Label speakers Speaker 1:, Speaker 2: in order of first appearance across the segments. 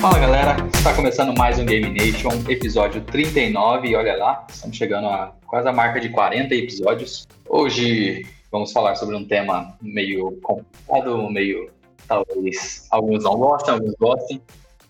Speaker 1: Fala galera, está começando mais um Game Nation, episódio 39, e olha lá, estamos chegando a quase a marca de 40 episódios. Hoje vamos falar sobre um tema meio complicado, meio talvez alguns não gostem, alguns gostem,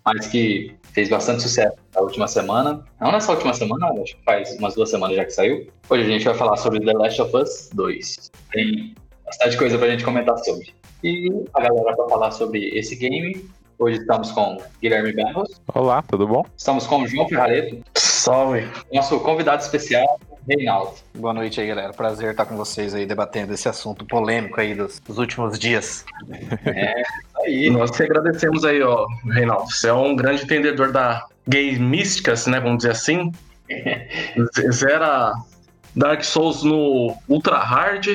Speaker 1: mas que fez bastante sucesso na última semana. Não nessa última semana, acho que faz umas duas semanas já que saiu. Hoje a gente vai falar sobre The Last of Us 2. Tem bastante coisa pra gente comentar sobre. E a galera vai falar sobre esse game. Hoje estamos com Guilherme Barros.
Speaker 2: Olá, tudo bom?
Speaker 1: Estamos com João Ferrareto.
Speaker 3: Salve.
Speaker 1: Nosso convidado especial, Reinaldo.
Speaker 3: Boa noite aí, galera. Prazer estar com vocês aí debatendo esse assunto polêmico aí dos, dos últimos dias.
Speaker 1: É, isso aí.
Speaker 4: Nós te agradecemos aí, ó, Reinaldo. Você é um grande entendedor da gamísticas, né? Vamos dizer assim. Zera Dark Souls no Ultra Hard.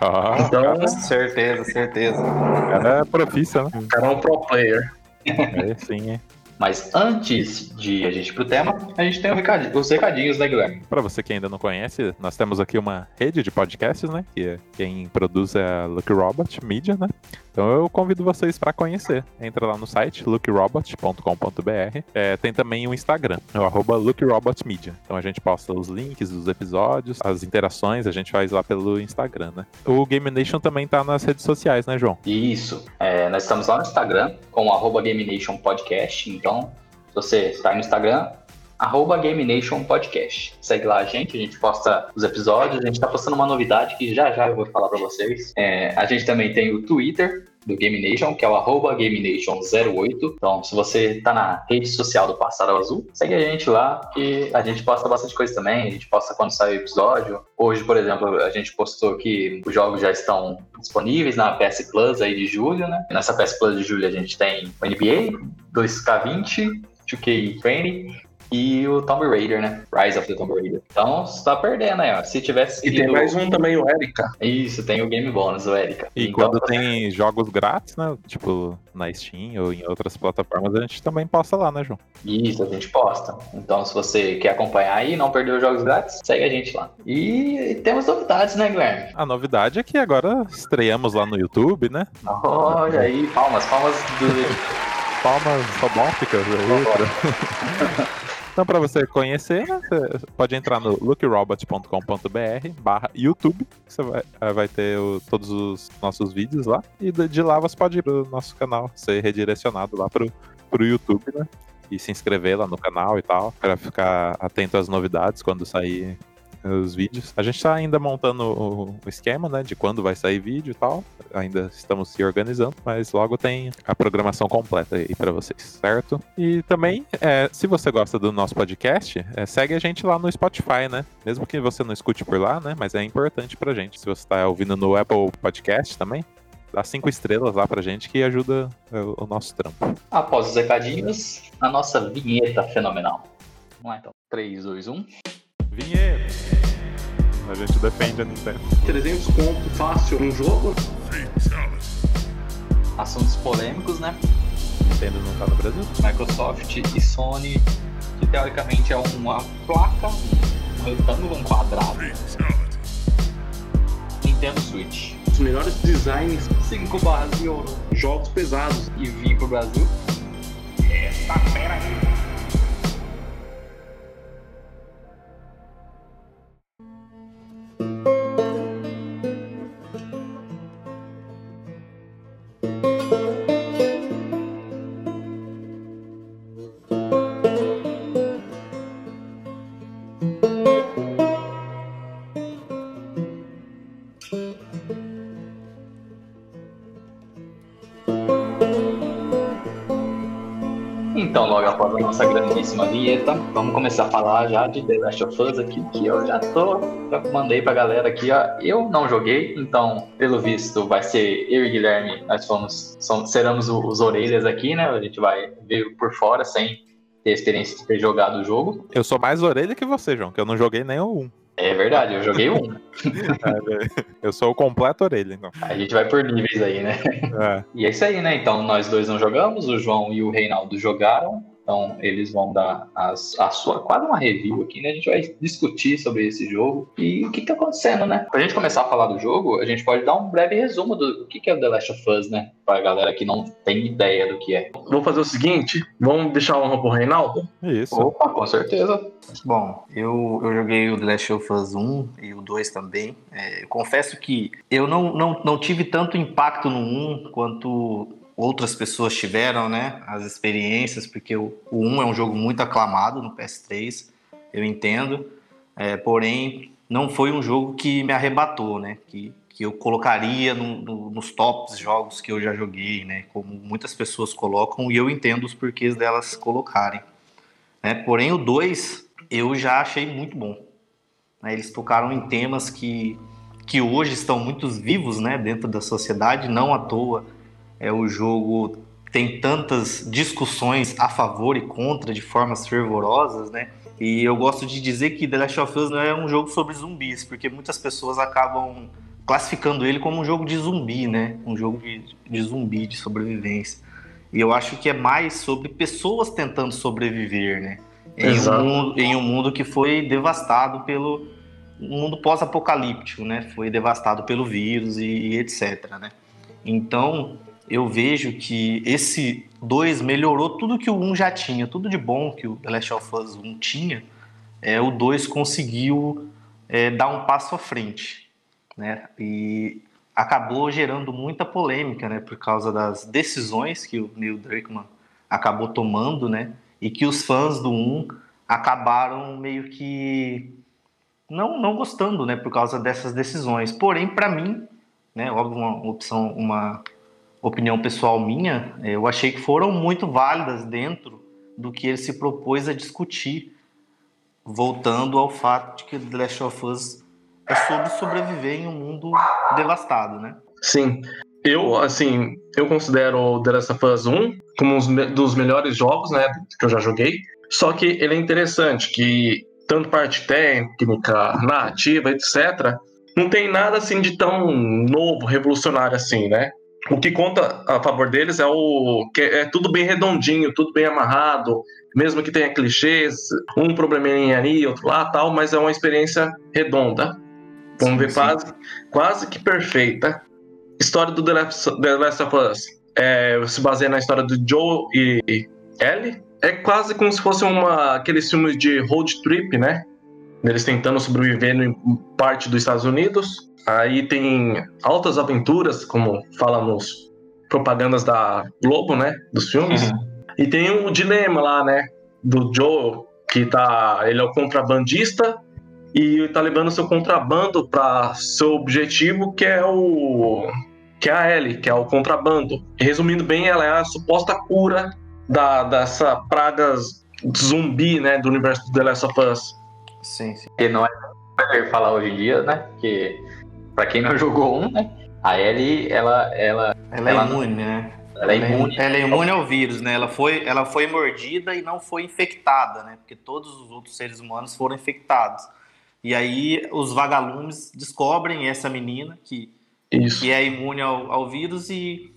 Speaker 2: Ah,
Speaker 4: Então,
Speaker 3: Certeza, certeza.
Speaker 2: o cara é profissa, né?
Speaker 4: o cara é um pro player.
Speaker 2: É, sim, hein?
Speaker 1: Mas antes de a gente ir pro tema, a gente tem recadinho- os recadinhos, né, Guilherme?
Speaker 2: Pra você que ainda não conhece, nós temos aqui uma rede de podcasts, né? Que é- quem produz é a Lucky Robot Media, né? Então eu convido vocês pra conhecer. Entra lá no site luckyrobot.com.br. É, tem também o Instagram, é o arroba luckyrobotmedia. Então a gente posta os links dos episódios, as interações, a gente faz lá pelo Instagram, né? O Game Nation também tá nas redes sociais, né, João?
Speaker 1: Isso. É, nós estamos lá no Instagram, com o arroba Game Nation Podcast. Então, se você está no Instagram, arroba Game Nation Podcast. Segue lá a gente, a gente posta os episódios, a gente está postando uma novidade que já já eu vou falar para vocês. É, a gente também tem o Twitter do Game Nation, que é o arroba Game Nation 08. Então, se você está na rede social do Pássaro Azul, segue a gente lá que a gente posta bastante coisa também. A gente posta quando sai o episódio. Hoje, por exemplo, a gente postou que os jogos já estão disponíveis na PS Plus aí de julho, né? Nessa PS Plus de julho a gente tem o NBA, 2K20, 2K20 e o Tomb Raider, né? Rise of the Tomb Raider. Então, você tá perdendo aí, ó. Se tivesse
Speaker 4: E tem mais um também, o Erika.
Speaker 1: Isso, tem o Game Bonus, o Erika.
Speaker 2: E
Speaker 1: Então,
Speaker 2: quando tem jogos grátis, né? Tipo na Steam ou em outras plataformas, a gente também posta lá, né, João?
Speaker 1: Isso, a gente posta. Então, se você quer acompanhar aí e não perder os jogos grátis, segue a gente lá. E temos novidades, né, Guilherme?
Speaker 2: A novidade é que agora estreamos lá no YouTube, né?
Speaker 1: Olha aí, palmas, palmas do.
Speaker 2: Palmas robóticas aí. Então, pra você conhecer, né, você pode entrar no lookyrobot.com.br barra YouTube, você vai, eh, vai ter o- todos os nossos vídeos lá. E de lá você pode ir pro nosso canal, ser redirecionado lá pro, pro YouTube, né? E se inscrever lá no canal e tal, pra ficar atento às novidades quando sair os vídeos. A gente tá ainda montando o, esquema, né, de quando vai sair vídeo e tal. Ainda estamos se organizando, mas logo tem a programação completa aí pra vocês, certo? E também, é, se você gosta do nosso podcast, é, segue a gente lá no Spotify, né? Mesmo que você não escute por lá, né? Mas é importante pra gente. Se você tá ouvindo no Apple Podcast também, dá cinco estrelas lá pra gente que ajuda é, o nosso trampo.
Speaker 1: Após os recadinhos, a nossa vinheta fenomenal. Vamos lá então. 3, 2, 1.
Speaker 2: Vinheta! A gente defende a Nintendo.
Speaker 4: 300 conto fácil um jogo.
Speaker 1: Assuntos polêmicos, né?
Speaker 2: Nintendo não tá no Brasil?
Speaker 1: Microsoft e Sony, que teoricamente é uma placa, um retângulo, um quadrado. Nintendo Switch.
Speaker 4: Os melhores designs,
Speaker 1: 5 barras de ouro
Speaker 4: jogos pesados.
Speaker 1: e vim pro Brasil. Então, nossa grandíssima vinheta, vamos começar a falar já de The Last of Us aqui, que eu já tô, já mandei pra galera aqui, ó. Eu não joguei, então, pelo visto, vai ser eu e Guilherme, nós fomos, somos, seremos os orelhas aqui, né? A gente vai ver por fora, sem ter experiência de ter jogado o jogo.
Speaker 2: Eu sou mais orelha que você, João, que eu não joguei nem o 1.
Speaker 1: É verdade, eu joguei um.
Speaker 2: Eu sou o completo orelha, então.
Speaker 1: A gente vai por níveis aí, né?
Speaker 2: É.
Speaker 1: E é isso aí, né? Então, nós dois não jogamos, o João e o Reinaldo jogaram. Então, eles vão dar as, a sua, quase uma review aqui, né? A gente vai discutir sobre esse jogo e o que tá acontecendo, né? Pra gente começar a falar do jogo, a gente pode dar um breve resumo do, do que, que é o The Last of Us, né? Pra galera que não tem ideia do que é.
Speaker 4: Vou fazer o seguinte: vamos deixar a honra pro Reinaldo?
Speaker 2: Isso.
Speaker 1: Opa, com certeza.
Speaker 3: Bom, eu, eu joguei o The Last of Us 1 e o 2 também. É, eu confesso que eu não, não, não tive tanto impacto no 1 quanto outras pessoas tiveram, né? As experiências, porque o, o 1 é um jogo muito aclamado no PS3, eu entendo. É, porém, não foi um jogo que me arrebatou, né? Que, que eu colocaria no, no, nos tops jogos que eu já joguei, né? Como muitas pessoas colocam, e eu entendo os porquês delas colocarem. Né? Porém, o 2 eu já achei muito bom. Né? Eles tocaram em temas que, que hoje estão muito vivos né? dentro da sociedade, não à toa é, o jogo tem tantas discussões a favor e contra de formas fervorosas, né? E eu gosto de dizer que The Last of Us não é um jogo sobre zumbis, porque muitas pessoas acabam classificando ele como um jogo de zumbi, né? Um jogo de, de zumbi, de sobrevivência. E eu acho que é mais sobre pessoas tentando sobreviver, né? Em um, mundo, em um mundo que foi devastado pelo um mundo pós-apocalíptico, né? Foi devastado pelo vírus e, e etc, né? Então, eu vejo que esse 2 melhorou tudo que o 1 um já tinha, tudo de bom que o The Last of Us 1 tinha, é, o 2 conseguiu é, dar um passo à frente. Né? E acabou gerando muita polêmica né, por causa das decisões que o Neil Druckmann acabou tomando, né? E que os fãs do 1 acabaram meio que não, não gostando, né, por causa dessas decisões. Porém, para mim, né, óbvio, uma opção, uma opinião pessoal minha, é, eu achei que foram muito válidas dentro do que ele se propôs a discutir, voltando ao fato de que The Last of Us é sobre sobreviver em um mundo devastado, né?
Speaker 4: Sim. Eu, assim, eu considero The Last of Us 1 como um dos melhores jogos, né, que eu já joguei. Só que ele é interessante, que tanto parte técnica, narrativa, etc., não tem nada assim de tão novo, revolucionário assim, né? O que conta a favor deles é o que é tudo bem redondinho, tudo bem amarrado, mesmo que tenha clichês, um probleminha ali, outro lá, tal, mas é uma experiência redonda. Vamos sim, ver, sim. quase, quase que perfeita. História do The Last, The Last of Us é, se baseia na história do Joe e Ellie. É quase como se fosse uma, aqueles filmes de road trip, né? Eles tentando sobreviver em parte dos Estados Unidos Aí tem altas aventuras, como fala nos propagandas da Globo, né? Dos filmes. Uhum. E tem um dilema lá, né? Do Joe, que tá. Ele é o contrabandista e tá levando seu contrabando para seu objetivo, que é o. que é a Ellie, que é o contrabando. E, resumindo bem, ela é a suposta cura da, dessa praga zumbi, né? Do universo do The Last of Us.
Speaker 1: Sim, sim. E não é falar hoje em dia, né? Que Pra quem não jogou um, né? A Ellie, ela. Ela,
Speaker 3: ela, ela é imune, né?
Speaker 1: Ela é imune.
Speaker 3: Ela é imune ao vírus, né? Ela foi, ela foi mordida e não foi infectada, né? Porque todos os outros seres humanos foram infectados. E aí os vagalumes descobrem essa menina que, que é imune ao, ao vírus e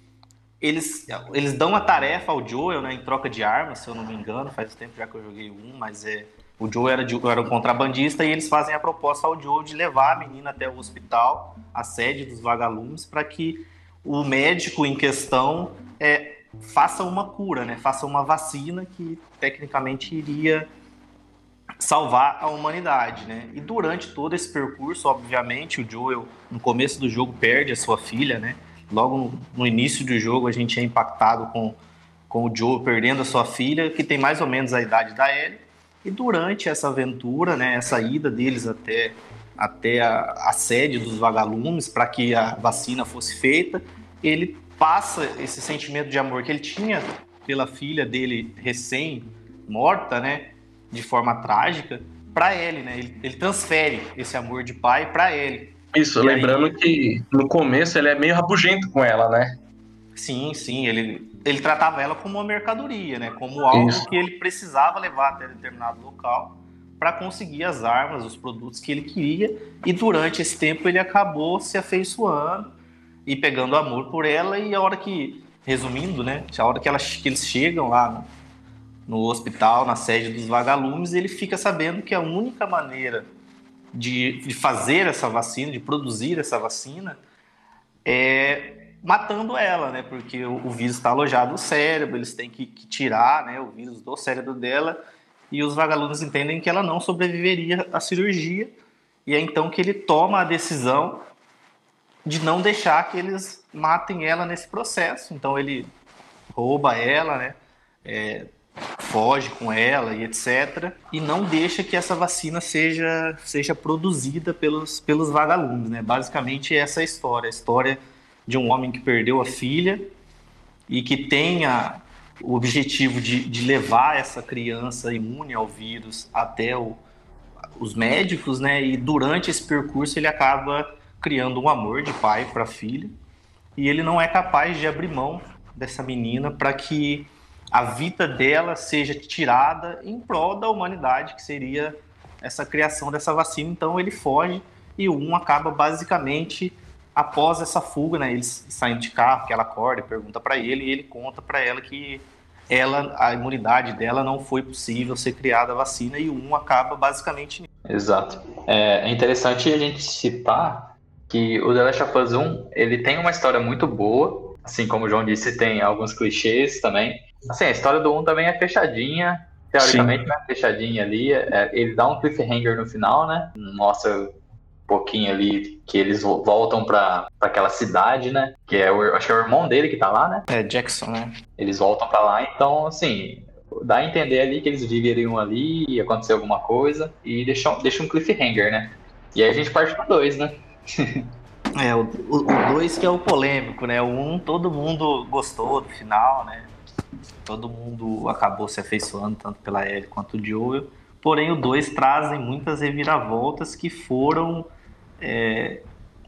Speaker 3: eles, eles dão a tarefa ao Joel, né? Em troca de armas, se eu não me engano. Faz tempo já que eu joguei um, mas é o Joe era, de, era um contrabandista e eles fazem a proposta ao Joe de levar a menina até o hospital, a sede dos vagalumes, para que o médico em questão é, faça uma cura, né? faça uma vacina que tecnicamente iria salvar a humanidade, né? E durante todo esse percurso, obviamente, o Joel no começo do jogo perde a sua filha, né? Logo no, início do jogo a gente é impactado com, com o Joel perdendo a sua filha, que tem mais ou menos a idade da Ellie. E durante essa aventura, né, essa ida deles até, até a, a sede dos vagalumes para que a vacina fosse feita, ele passa esse sentimento de amor que ele tinha pela filha dele recém-morta, né, de forma trágica, para ele, né? Ele, ele, transfere esse amor de pai para ele.
Speaker 4: Isso, e lembrando aí... que no começo ele é meio rabugento com ela, né?
Speaker 3: Sim, sim, ele ele tratava ela como uma mercadoria, né? Como algo Isso. que ele precisava levar até determinado local para conseguir as armas, os produtos que ele queria. E durante esse tempo ele acabou se afeiçoando e pegando amor por ela. E a hora que, resumindo, né? A hora que, ela, que eles chegam lá no hospital, na sede dos vagalumes, ele fica sabendo que a única maneira de, de fazer essa vacina, de produzir essa vacina, é matando ela, né? Porque o, o vírus está alojado no cérebro, eles têm que, que, tirar né, o vírus do cérebro dela, e os vagalumes entendem que ela não sobreviveria à cirurgia, e é então que ele toma a decisão de não deixar que eles matem ela nesse processo. Então ele rouba ela, né? É, foge com ela e etc. E não deixa que essa vacina seja, seja produzida pelos, pelos vagalumes. Né? Basicamente, essa é a história. A história de um homem que perdeu a filha e que tem a, o objetivo de, de levar essa criança imune ao vírus até o, os médicos, né? E durante esse percurso ele acaba criando um amor de pai para filha e ele não é capaz de abrir mão dessa menina para que a vida dela seja tirada em prol da humanidade, que seria essa criação dessa vacina. Então ele foge e um acaba basicamente após essa fuga, né? Eles saem de carro, que ela acorda e pergunta para ele e ele conta para ela que ela, a imunidade dela não foi possível ser criada a vacina e um acaba basicamente.
Speaker 1: Exato. É, é interessante a gente citar que o The Last of Us 1 ele tem uma história muito boa, assim como o João disse, tem alguns clichês também. Assim, a história do 1 também é fechadinha, teoricamente é fechadinha ali. É, ele dá um cliffhanger no final, né? Mostra pouquinho ali que eles voltam para aquela cidade, né? Que é o, acho que é o irmão dele que tá lá, né?
Speaker 3: É, Jackson, né?
Speaker 1: Eles voltam para lá, então, assim, dá a entender ali que eles viveriam ali, ia acontecer alguma coisa, e deixa, deixa um cliffhanger, né? E aí a gente parte pro 2, né?
Speaker 3: é, o 2 que é o polêmico, né? O 1 um, todo mundo gostou do final, né? todo mundo acabou se afeiçoando tanto pela Ellie quanto o Joel. Porém, o 2 trazem muitas reviravoltas que foram é,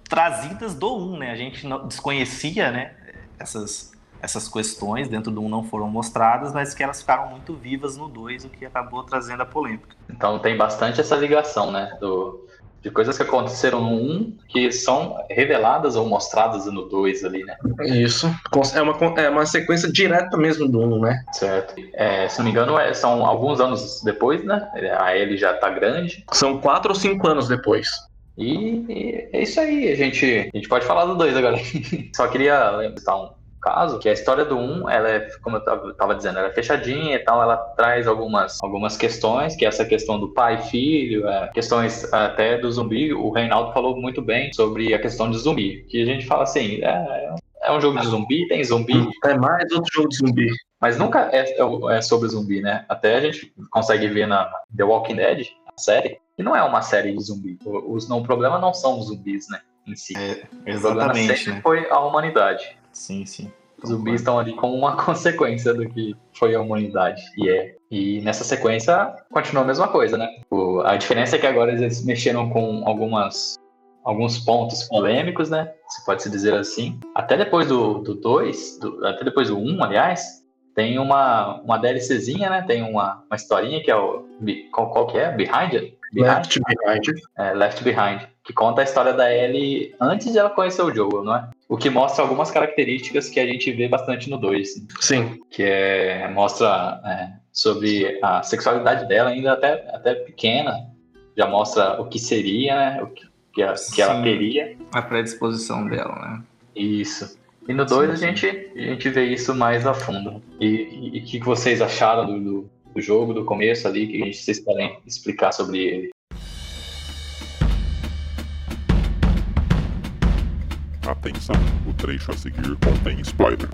Speaker 3: trazidas do 1, um, né? A gente não, desconhecia, né? Essas, essas questões dentro do 1 um não foram mostradas, mas que elas ficaram muito vivas no 2, o que acabou trazendo a polêmica.
Speaker 1: Então tem bastante essa ligação, né? Do, de coisas que aconteceram no 1 que são reveladas ou mostradas no 2 ali, né?
Speaker 4: Isso. É uma, é uma sequência direta mesmo do 1, né?
Speaker 1: Certo. É, se não me engano, é, são alguns anos depois, né? A Ellie já tá grande.
Speaker 4: São quatro ou cinco anos depois.
Speaker 1: E, e é isso aí, a gente, a gente pode falar do 2 agora. Só queria lembrar um caso, que a história do 1, ela é, como eu estava dizendo, ela é fechadinha e tal, ela traz algumas, algumas questões, que é essa questão do pai e filho, é, questões até do zumbi, o Reinaldo falou muito bem sobre a questão de zumbi, que a gente fala assim, é, é um jogo de zumbi, tem zumbi.
Speaker 4: É mais outro jogo de zumbi.
Speaker 1: Mas nunca é, é sobre zumbi, né? Até a gente consegue ver na The Walking Dead, a série, que não é uma série de zumbi. Os, não, o problema não são os zumbis, né? Em si.
Speaker 3: É, exatamente. O sempre
Speaker 1: né? foi a humanidade.
Speaker 3: Sim, sim.
Speaker 1: Os zumbis estão ali como uma consequência do que foi a humanidade. E é. E nessa sequência continua a mesma coisa, né? O, a diferença é que agora eles mexeram com algumas alguns pontos polêmicos, né? Se pode se dizer assim. Até depois do 2, do do, até depois do 1, um, aliás, tem uma, uma DLCzinha, né? Tem uma, uma historinha que é o. Qual, qual que é? Behind It?
Speaker 4: Left Behind.
Speaker 1: É, Left Behind. Que conta a história da Ellie antes de ela conhecer o Joel, não é? O que mostra algumas características que a gente vê bastante no 2.
Speaker 4: Sim.
Speaker 1: Que é, mostra é, sobre a sexualidade dela ainda até, até pequena. Já mostra o que seria, né? O que, que, a, que ela teria.
Speaker 3: A predisposição dela, né?
Speaker 1: Isso. E no 2 a gente, a gente vê isso mais a fundo. E o que vocês acharam do, do, do, jogo, do começo ali, que vocês querem explicar sobre ele?
Speaker 5: Atenção, o trecho a seguir contém spoiler.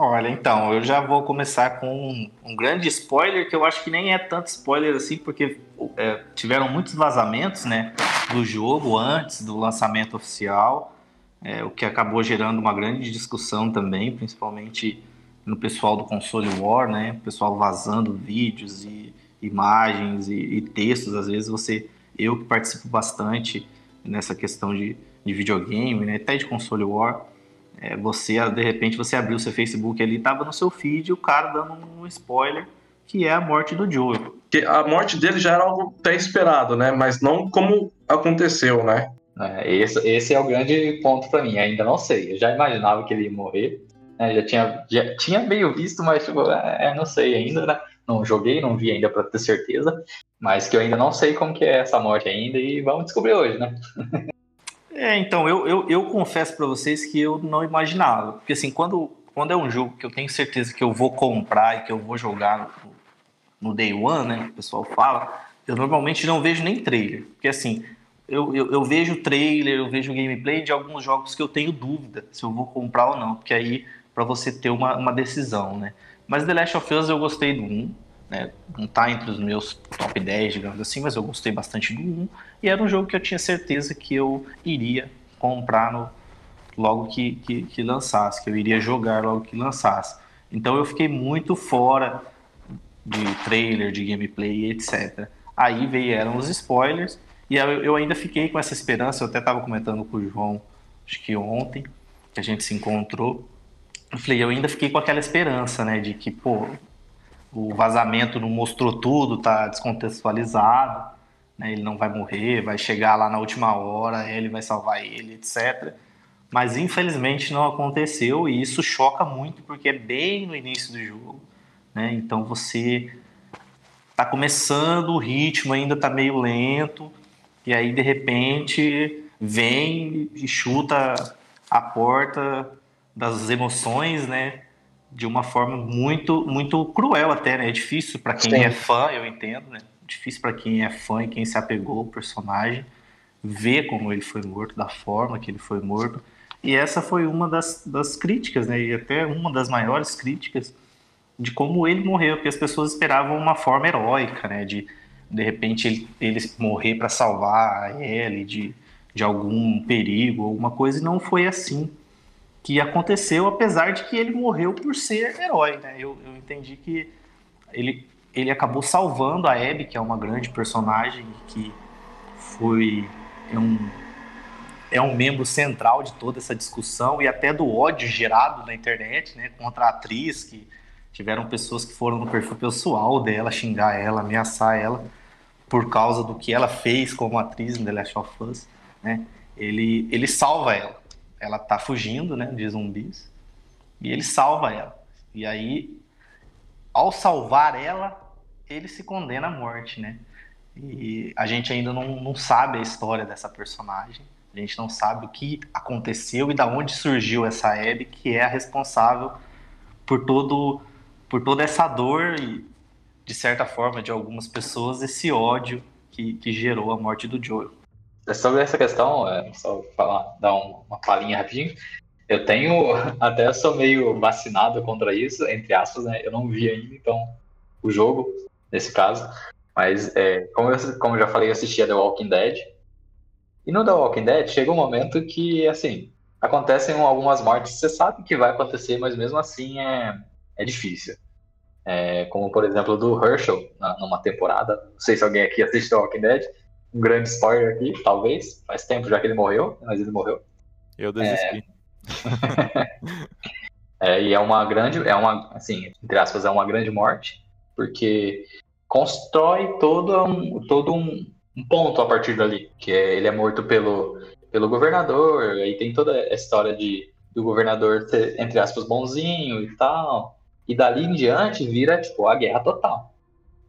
Speaker 3: Olha, então, eu já vou começar com um, um, grande spoiler, que eu acho que nem é tanto spoiler assim, porque é, tiveram muitos vazamentos, né, do jogo antes do lançamento oficial, é, o que acabou gerando uma grande discussão também, principalmente no pessoal do console War, né, o pessoal vazando vídeos e imagens e, e textos, às vezes você, eu que participo bastante nessa questão de, de videogame, né, até de console War, é, você, de repente, você abriu seu Facebook ali, tava no seu feed o cara dando um spoiler que é a morte do Joel.
Speaker 4: Que a morte dele já era algo até esperado, né? Mas não como aconteceu, né?
Speaker 1: É, esse, esse é o grande ponto para mim. Ainda não sei. Eu já imaginava que ele ia morrer, né? Já tinha, já tinha meio visto, mas tipo, é, não sei ainda, né? Não joguei, não vi ainda para ter certeza, mas que eu ainda não sei como que é essa morte ainda e vamos descobrir hoje, né?
Speaker 3: É, então, eu, eu, eu confesso para vocês que eu não imaginava. Porque assim, quando, quando é um jogo que eu tenho certeza que eu vou comprar e que eu vou jogar no, no day one, né? O pessoal fala, eu normalmente não vejo nem trailer. Porque assim, eu, eu, eu, vejo trailer, eu vejo gameplay de alguns jogos que eu tenho dúvida se eu vou comprar ou não. Porque aí, para você ter uma, uma decisão, né? Mas The Last of Us eu gostei do 1 né? Não tá entre os meus top 10, digamos assim, mas eu gostei bastante do 1. E era um jogo que eu tinha certeza que eu iria comprar no, logo que, que, que lançasse, que eu iria jogar logo que lançasse. Então eu fiquei muito fora de trailer, de gameplay, etc. Aí vieram os spoilers e eu ainda fiquei com essa esperança. Eu até estava comentando com o João, acho que ontem, que a gente se encontrou. Eu falei, eu ainda fiquei com aquela esperança, né, de que, pô, o vazamento não mostrou tudo, tá descontextualizado, né? ele não vai morrer, vai chegar lá na última hora, ele vai salvar ele, etc. Mas infelizmente não aconteceu e isso choca muito porque é bem no início do jogo, né? Então você tá começando, o ritmo ainda tá meio lento e aí de repente vem e chuta a porta das emoções, né? de uma forma muito muito cruel até, né? É difícil para quem Sim. é fã, eu entendo, né? Difícil para quem é fã e quem se apegou ao personagem ver como ele foi morto, da forma que ele foi morto. E essa foi uma das, das críticas, né? E até uma das maiores críticas de como ele morreu, porque as pessoas esperavam uma forma heróica, né? De de repente ele, ele morrer para salvar a Ellie de, de algum perigo, alguma coisa, e não foi assim que aconteceu, apesar de que ele morreu por ser herói, né? Eu, eu entendi que ele, ele acabou salvando a Abby, que é uma grande personagem que foi é um, é um membro central de toda essa discussão e até do ódio gerado na internet, né, contra a atriz, que tiveram pessoas que foram no perfil pessoal dela xingar ela, ameaçar ela por causa do que ela fez como atriz em The Last of Us, né? Ele, ele salva ela ela tá fugindo, né, de zumbis, e ele salva ela. E aí, ao salvar ela, ele se condena à morte, né? E a gente ainda não, não sabe a história dessa personagem. A gente não sabe o que aconteceu e da onde surgiu essa Abby, que é a responsável por todo por toda essa dor e de certa forma de algumas pessoas esse ódio que, que gerou a morte do Joel.
Speaker 1: É sobre essa questão, é, só falar, dar uma palhinha rapidinho. Eu tenho, até sou meio vacinado contra isso, entre aspas, né? Eu não vi ainda, então, o jogo, nesse caso. Mas, é, como, eu, como eu já falei, eu assistia The Walking Dead. E no The Walking Dead chega um momento que, assim, acontecem algumas mortes, você sabe que vai acontecer, mas mesmo assim é, é difícil. É, como, por exemplo, do Herschel, na, numa temporada. Não sei se alguém aqui assiste The Walking Dead um grande spoiler aqui, talvez. Faz tempo já que ele morreu, mas ele morreu.
Speaker 2: Eu desisti.
Speaker 1: É... é, e é uma grande, é uma, assim, entre aspas, é uma grande morte, porque constrói todo um, todo um, um ponto a partir dali, que é, ele é morto pelo, pelo governador, aí tem toda a história de do governador ser, entre aspas, bonzinho e tal. E dali em diante vira, tipo, a guerra total.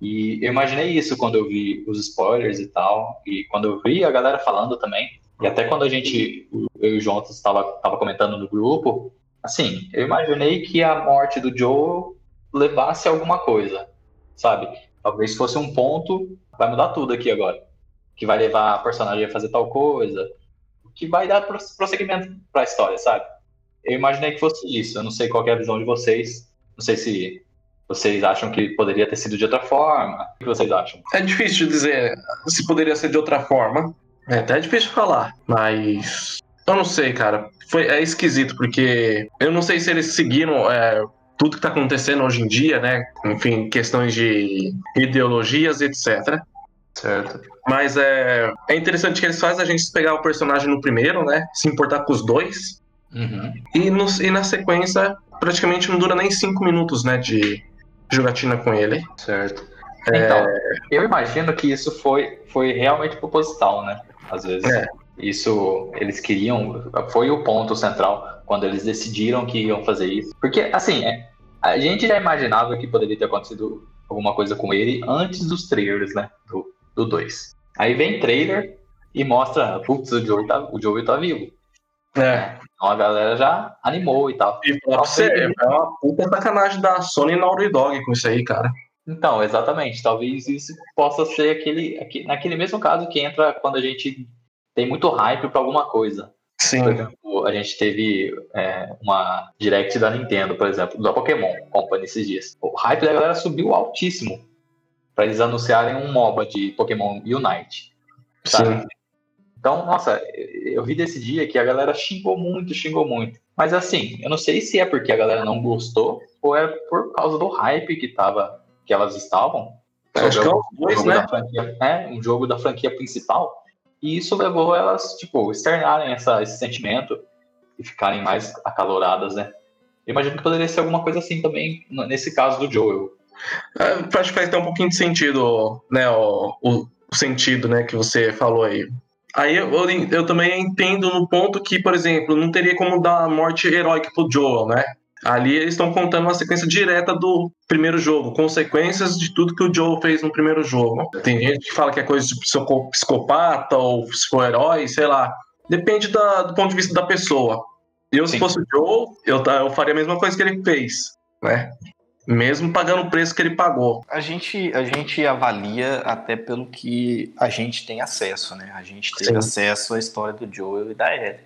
Speaker 1: E eu imaginei isso quando eu vi os spoilers e tal, e quando eu vi a galera falando também, e até quando a gente, eu e o João estava tava comentando no grupo, assim, eu imaginei que a morte do Joe levasse a alguma coisa, sabe? Talvez fosse um ponto, vai mudar tudo aqui agora, que vai levar a personagem a fazer tal coisa, que vai dar prosseguimento para a história, sabe? Eu imaginei que fosse isso, eu não sei qual é a visão de vocês, não sei se vocês acham que poderia ter sido de outra forma? O que vocês acham?
Speaker 4: É difícil dizer se poderia ser de outra forma. É até difícil falar, mas eu não sei, cara. Foi, é esquisito, porque eu não sei se eles seguiram é, tudo que está acontecendo hoje em dia, né? Enfim, questões de ideologias, etc.
Speaker 1: Certo.
Speaker 4: Mas é, é interessante que eles fazem a gente pegar o personagem no primeiro, né? Se importar com os dois.
Speaker 1: Uhum.
Speaker 4: E, no, e na sequência, praticamente não dura nem cinco minutos, né? De, jogatina com ele.
Speaker 1: Certo. É... Então, eu imagino que isso foi, foi realmente proposital, né? Às vezes. É. Isso, eles queriam, foi o ponto central. quando eles decidiram que iam fazer isso. Porque, assim, é, a gente já imaginava que poderia ter acontecido alguma coisa com ele antes dos trailers, né? Do 2. Aí vem trailer e mostra, putz, o Joey tá, o Joey tá vivo.
Speaker 4: É.
Speaker 1: Então a galera já animou e tal.
Speaker 4: E falar pra você, é uma puta sacanagem da Sony e Naughty Dog com isso aí, cara.
Speaker 1: Então, exatamente. Talvez isso possa ser aquele, aquele naquele mesmo caso que entra quando a gente tem muito hype pra alguma coisa.
Speaker 4: Sim.
Speaker 1: Por exemplo, a gente teve é, uma direct da Nintendo, por exemplo, da Pokémon Company esses dias. O hype da galera subiu altíssimo para eles anunciarem um MOBA de Pokémon Unite. Sabe?
Speaker 4: Sim.
Speaker 1: Então, nossa, eu vi desse dia que a galera xingou muito, xingou muito. Mas assim, eu não sei se é porque a galera não gostou ou é por causa do hype que tava, que elas estavam.
Speaker 4: Acho que é dois,
Speaker 1: jogo
Speaker 4: né?
Speaker 1: da franquia, é, um jogo da franquia principal. E isso levou elas, tipo, externarem essa, esse sentimento e ficarem mais acaloradas, né? Eu imagino que poderia ser alguma coisa assim também nesse caso do Joel.
Speaker 4: É, acho que faz até um pouquinho de sentido, né, o, o, o sentido, né, que você falou aí. Aí eu, eu, eu também entendo no ponto que, por exemplo, não teria como dar a morte heróica pro Joel, né? Ali eles estão contando uma sequência direta do primeiro jogo, consequências de tudo que o Joel fez no primeiro jogo. Tem gente que fala que é coisa de psico- psicopata ou se for herói, sei lá. Depende da- do ponto de vista da pessoa. Eu, se
Speaker 1: Sim.
Speaker 4: fosse o Joel, eu, eu faria a mesma coisa que ele fez, né? Mesmo pagando o preço que ele pagou.
Speaker 3: A gente, a gente avalia até pelo que a gente tem acesso, né? A gente teve
Speaker 4: Sim.
Speaker 3: acesso à história do Joel e da Ellie.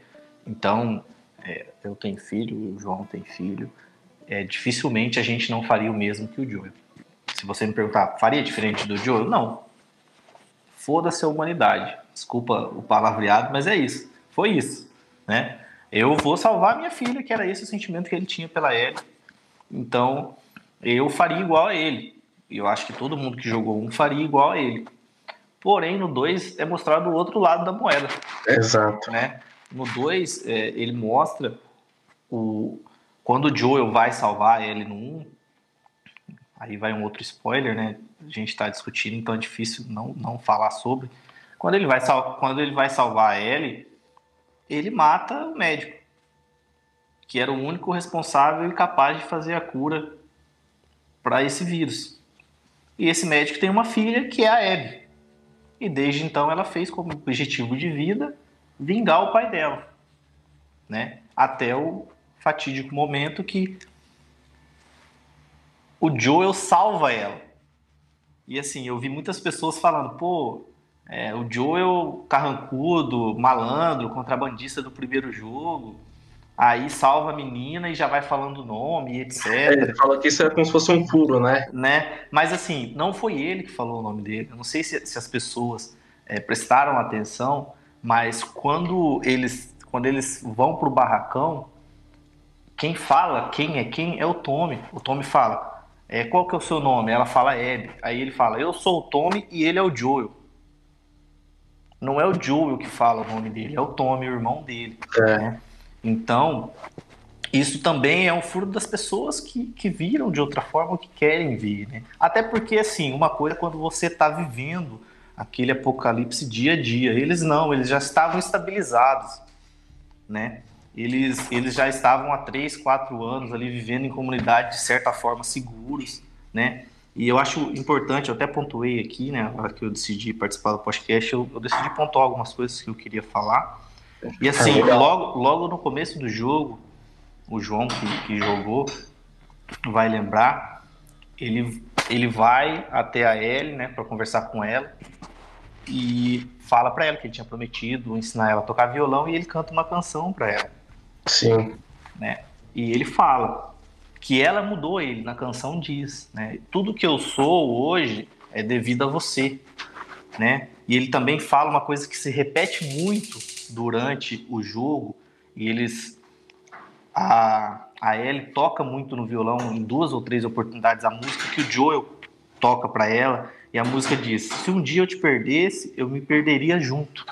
Speaker 3: Então, é, eu tenho filho, o João tem filho. É, dificilmente a gente não faria o mesmo que o Joel. Se você me perguntar, faria diferente do Joel? Não. Foda-se a humanidade. Desculpa o palavreado, mas é isso. Foi isso, né? Eu vou salvar minha filha, que era esse o sentimento que ele tinha pela Ellie. Então, eu faria igual a ele. E eu acho que todo mundo que jogou um faria igual a ele. Porém, no 2 é mostrado o outro lado da moeda,
Speaker 4: Exato.
Speaker 3: né? No 2, ele mostra o quando o Joel vai salvar ele no 1. Um, aí vai um outro spoiler, né? A gente está discutindo, então é difícil não, não falar sobre. Quando ele vai, sal, quando ele vai salvar a Ellie, ele mata o médico, que era o único responsável e capaz de fazer a cura para esse vírus. E esse médico tem uma filha que é a Abby. E desde então ela fez como objetivo de vida vingar o pai dela, né? Até o fatídico momento que o Joel salva ela. E assim, eu vi muitas pessoas falando, pô, é, o Joel carrancudo, malandro, contrabandista do primeiro jogo, aí salva a menina e já vai falando o nome, etc.
Speaker 4: Ele fala que isso é como se fosse um furo, né?
Speaker 3: né? Mas assim, não foi ele que falou o nome dele. Eu não sei se, se as pessoas é, prestaram atenção, mas quando eles, quando eles vão pro barracão, quem fala quem é quem é o Tommy. O Tommy fala, é, qual que é o seu nome? Ela fala Abby. Aí ele fala, eu sou o Tommy e ele é o Joel. Não é o Joel que fala o nome dele, é o Tommy, o irmão dele.
Speaker 4: É.
Speaker 3: né? Então, isso também é um furo das pessoas que, que viram de outra forma o que querem ver, né? Até porque, assim, uma coisa é quando você está vivendo aquele apocalipse dia a dia. Eles não, eles já estavam estabilizados, né? Eles, eles já estavam há três, quatro anos ali vivendo em comunidade de certa forma seguros, né? E eu acho importante, eu até pontuei aqui, né? Na hora que eu decidi participar do podcast, eu, eu decidi pontuar algumas coisas que eu queria falar. E assim,
Speaker 1: legal.
Speaker 3: logo, logo no começo do jogo, o João que, que jogou vai lembrar, ele, ele vai até a Ellie, né, para conversar com ela e fala para ela que ele tinha prometido ensinar ela a tocar violão e ele canta uma canção para ela,
Speaker 4: Sim.
Speaker 3: né? E ele fala que ela mudou ele, na canção diz, né? Tudo que eu sou hoje é devido a você, né? E ele também fala uma coisa que se repete muito durante o jogo e eles a a Ellie toca muito no violão em duas ou três oportunidades a música que o Joel toca para ela e a música diz: se um dia eu te perdesse, eu me perderia junto,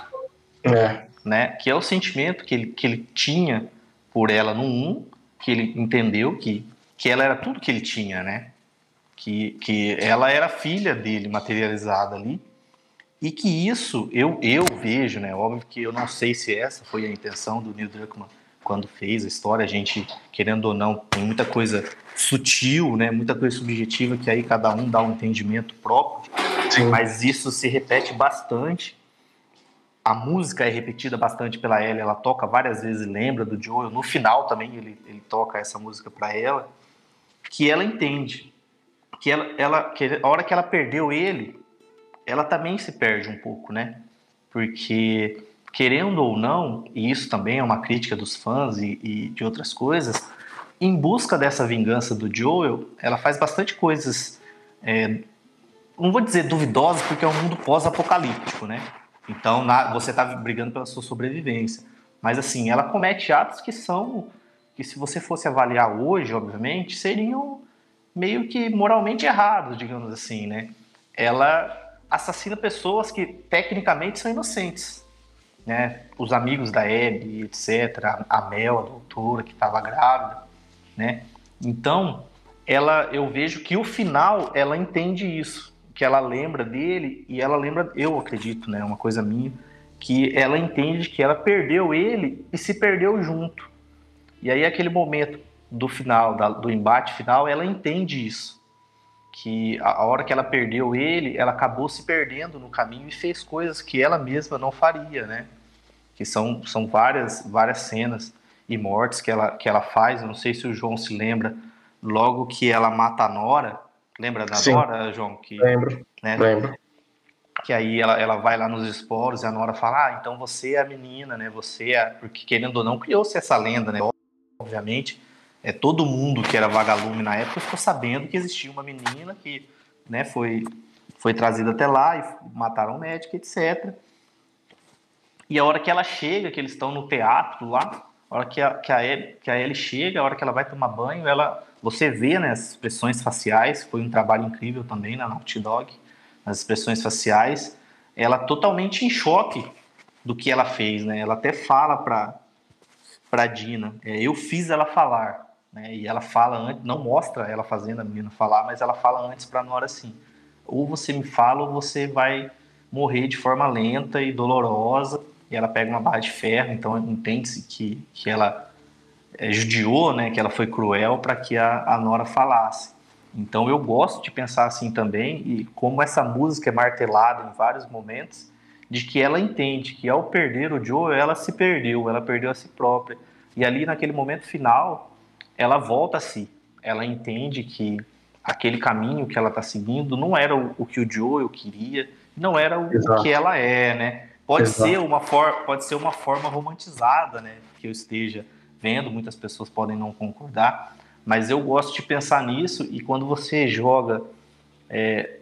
Speaker 4: É.
Speaker 3: né? Que é o sentimento que ele, que ele tinha por ela no 1, que ele entendeu que, que ela era tudo que ele tinha, né? Que, que ela era filha dele materializada ali e que isso eu, eu vejo, né? Óbvio que eu não sei se essa foi a intenção do Neil Druckmann quando fez a história, a gente, querendo ou não, tem muita coisa sutil, né? Muita coisa subjetiva que aí cada um dá um entendimento próprio.
Speaker 4: Sim.
Speaker 3: Mas isso se repete bastante. A música é repetida bastante pela Ellie, ela toca várias vezes, lembra do Joel. No final também ele, ele toca essa música para ela, que ela entende. Que ela, ela que a hora que ela perdeu ele, ela também se perde um pouco, né? Porque querendo ou não, e isso também é uma crítica dos fãs e, e de outras coisas, em busca dessa vingança do Joel, ela faz bastante coisas, é, não vou dizer duvidosas, porque é um mundo pós-apocalíptico, né? Então na, você está brigando pela sua sobrevivência. Mas assim, ela comete atos que são, que se você fosse avaliar hoje, obviamente, seriam meio que moralmente errados, digamos assim, né? Ela assassina pessoas que tecnicamente são inocentes né? Os amigos da Abby, etc. A Mel, a doutora que estava grávida, né? Então, ela, eu vejo que o final ela entende isso, que ela lembra dele e ela lembra, eu acredito, né? Uma coisa minha, que ela entende que ela perdeu ele e se perdeu junto. E aí aquele momento do final, da, do embate final, ela entende isso que a hora que ela perdeu ele, ela acabou se perdendo no caminho e fez coisas que ela mesma não faria, né? Que são, são várias, várias cenas e mortes que ela, que ela faz. Eu não sei se o João se lembra, logo que ela mata a Nora. Lembra da
Speaker 4: Sim.
Speaker 3: Nora, João? Que,
Speaker 4: Lembro,
Speaker 3: né?
Speaker 4: lembro.
Speaker 3: Que aí ela, ela vai lá nos esporos e a Nora fala: Ah, então você é a menina, né? Você é. Porque querendo ou não, criou-se essa lenda, né? Obviamente é, todo mundo que era vagalume na época ficou sabendo que existia uma menina que né, foi, foi trazida até lá e mataram o médico, etc. E a hora que ela chega, que eles estão no teatro lá, a hora que a, que a, Ellie, que a Ellie chega, a hora que ela vai tomar banho, ela, você vê né, as expressões faciais, foi um trabalho incrível também na Naughty Dog, as expressões faciais, ela totalmente em choque do que ela fez, né? Ela até fala para para Dina, é, eu fiz ela falar né? E ela fala antes, não mostra ela fazendo a menina falar, mas ela fala antes para Nora assim: ou você me fala ou você vai morrer de forma lenta e dolorosa. E ela pega uma barra de ferro, então entende-se que, que ela é, judiou, né? Que ela foi cruel para que a, a Nora falasse. Então eu gosto de pensar assim também e como essa música é martelada em vários momentos de que ela entende que ao perder o Joe, ela se perdeu, ela perdeu a si própria. E ali naquele momento final, ela volta a si. Ela entende que aquele caminho que ela está seguindo não era o, o, que o Joel queria, não era o, o que ela é, né? Pode Exato. ser uma forma, pode ser uma forma romantizada, né? Que eu esteja vendo, muitas pessoas podem não concordar, mas eu gosto de pensar nisso e quando você joga, é,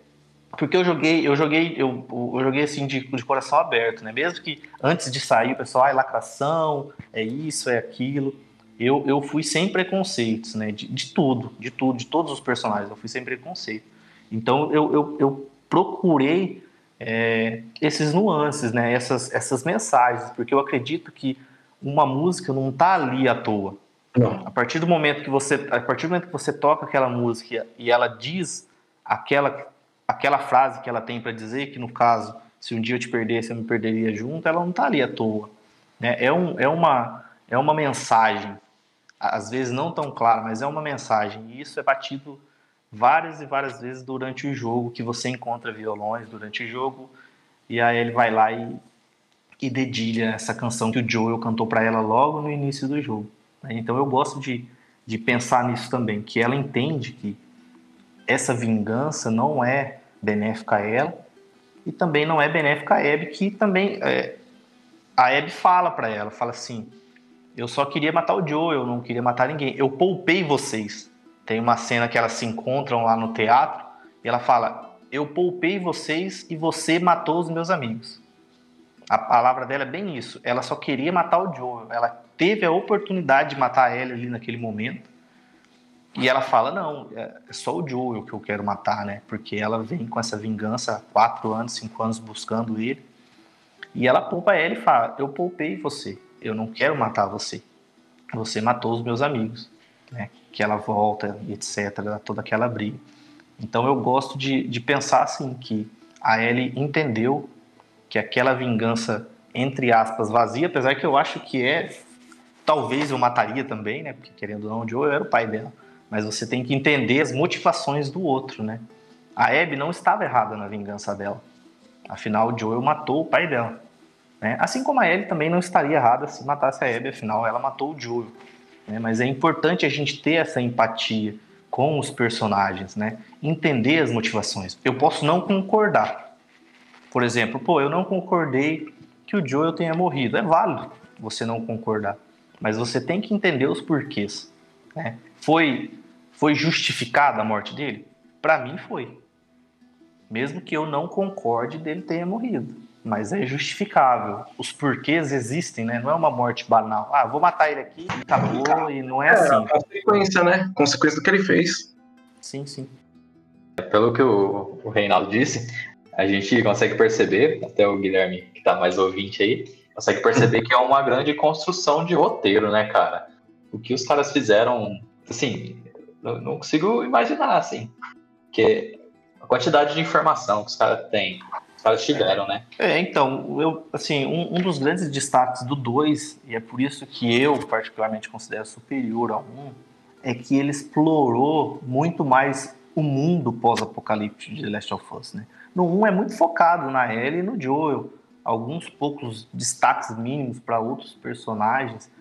Speaker 3: porque eu joguei, eu joguei, eu, eu joguei assim de, de, coração aberto, né? Mesmo que antes de sair o pessoal, ah, é lacração, é isso, é aquilo eu, eu fui sem preconceitos, né? De, de tudo, de tudo, de todos os personagens, eu fui sem preconceito. Então eu, eu, eu procurei é, esses nuances, né? Essas, essas mensagens, porque eu acredito que uma música não está ali à toa.
Speaker 4: Não.
Speaker 3: A partir do momento que você, a partir do momento que você toca aquela música e ela diz aquela aquela frase que ela tem para dizer, que no caso, se um dia eu te perdesse, eu me perderia junto, ela não está ali à toa. Né? É, um, é, uma, é uma mensagem às vezes não tão claro, mas é uma mensagem. E isso é batido várias e várias vezes durante o jogo, que você encontra violões durante o jogo, e aí ele vai lá e, e dedilha essa canção que o Joel cantou para ela logo no início do jogo. Né? Então eu gosto de, de pensar nisso também, que ela entende que essa vingança não é benéfica a ela, e também não é benéfica a Abby, que também é, a Abby fala para ela, fala assim, eu só queria matar o Joe, eu não queria matar ninguém. Eu poupei vocês. Tem uma cena que elas se encontram lá no teatro e ela fala: Eu poupei vocês e você matou os meus amigos. A palavra dela é bem isso. Ela só queria matar o Joe. Ela teve a oportunidade de matar ele ali naquele momento. E ela fala: Não, é só o Joel que eu quero matar, né? Porque ela vem com essa vingança há quatro anos, cinco anos buscando ele. E ela poupa ele e fala: Eu poupei você eu não quero matar você. Você matou os meus amigos, né? Que ela volta etc, toda aquela briga. Então eu gosto de, de pensar assim que a Ellie entendeu que aquela vingança entre aspas vazia, apesar que eu acho que é talvez eu mataria também, né? Porque querendo ou não, o Joel era o pai dela. Mas você tem que entender as motivações do outro, né? A Abby não estava errada na vingança dela. Afinal, Joel matou o pai dela. Né? Assim como a Ellie também não estaria errada se matasse a Abby, afinal, ela matou o Joel. Né? Mas é importante a gente ter essa empatia com os personagens, né? Entender as motivações. Eu posso não concordar. Por exemplo, pô, eu não concordei que o Joel tenha morrido. É válido você não concordar, mas você tem que entender os porquês. Né? Foi, foi justificada a morte dele? Para mim foi. Mesmo que eu não concorde dele ter morrido. Mas é justificável. Os porquês existem, né? Não é uma morte banal. Ah, vou matar ele aqui, acabou, e não é, é assim.
Speaker 4: É consequência, né? Consequência do que ele fez.
Speaker 3: Sim, sim.
Speaker 1: Pelo que o, o Reinaldo disse, a gente consegue perceber, até o Guilherme, que tá mais ouvinte aí, consegue perceber que é uma grande construção de roteiro, né, cara? O que os caras fizeram, assim, não, não consigo imaginar, assim. Que a quantidade de informação que os caras têm, os caras tiveram, né?
Speaker 3: É, então, eu, assim, um, um dos grandes destaques do 2, e é por isso que eu particularmente considero superior ao 1, um, é que ele explorou muito mais o mundo pós-apocalíptico de The Last of Us, né? No 1 é muito focado na Ellie e no Joel, alguns poucos destaques mínimos para outros personagens,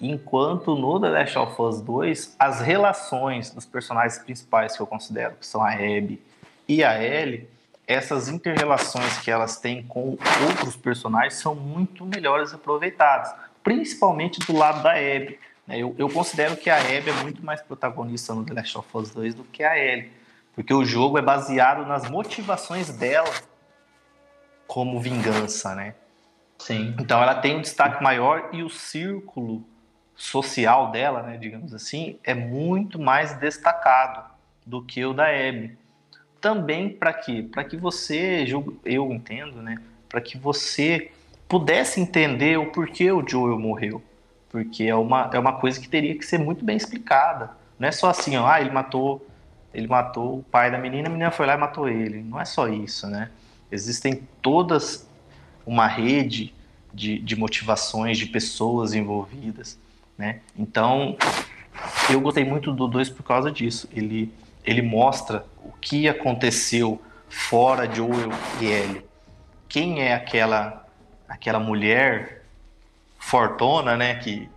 Speaker 3: enquanto no The Last of Us 2 as relações dos personagens principais que eu considero que são a Abby e a Ellie, essas interrelações que elas têm com outros personagens são muito melhores aproveitadas, principalmente do lado da Abby. Né? Eu, eu considero que a Abby é muito mais protagonista no The Last of Us 2 do que a Ellie, porque o jogo é baseado nas motivações dela como vingança, né?
Speaker 1: Sim.
Speaker 3: Então ela tem um destaque maior e o círculo social dela, né, digamos assim, é muito mais destacado do que o da Abby. Também para quê? Para que você, eu entendo, né, para que você pudesse entender o porquê o Joel morreu. Porque é uma, é uma coisa que teria que ser muito bem explicada. Não é só assim, ó, ah, ele matou ele matou o pai da menina, a menina foi lá e matou ele. Não é só isso, né? Existem todas uma rede de, de motivações, de pessoas envolvidas, né? Então, eu gostei muito do 2 por causa disso. Ele, ele mostra o que aconteceu fora de Joel e Ellie. Quem é aquela aquela mulher fortona, né, que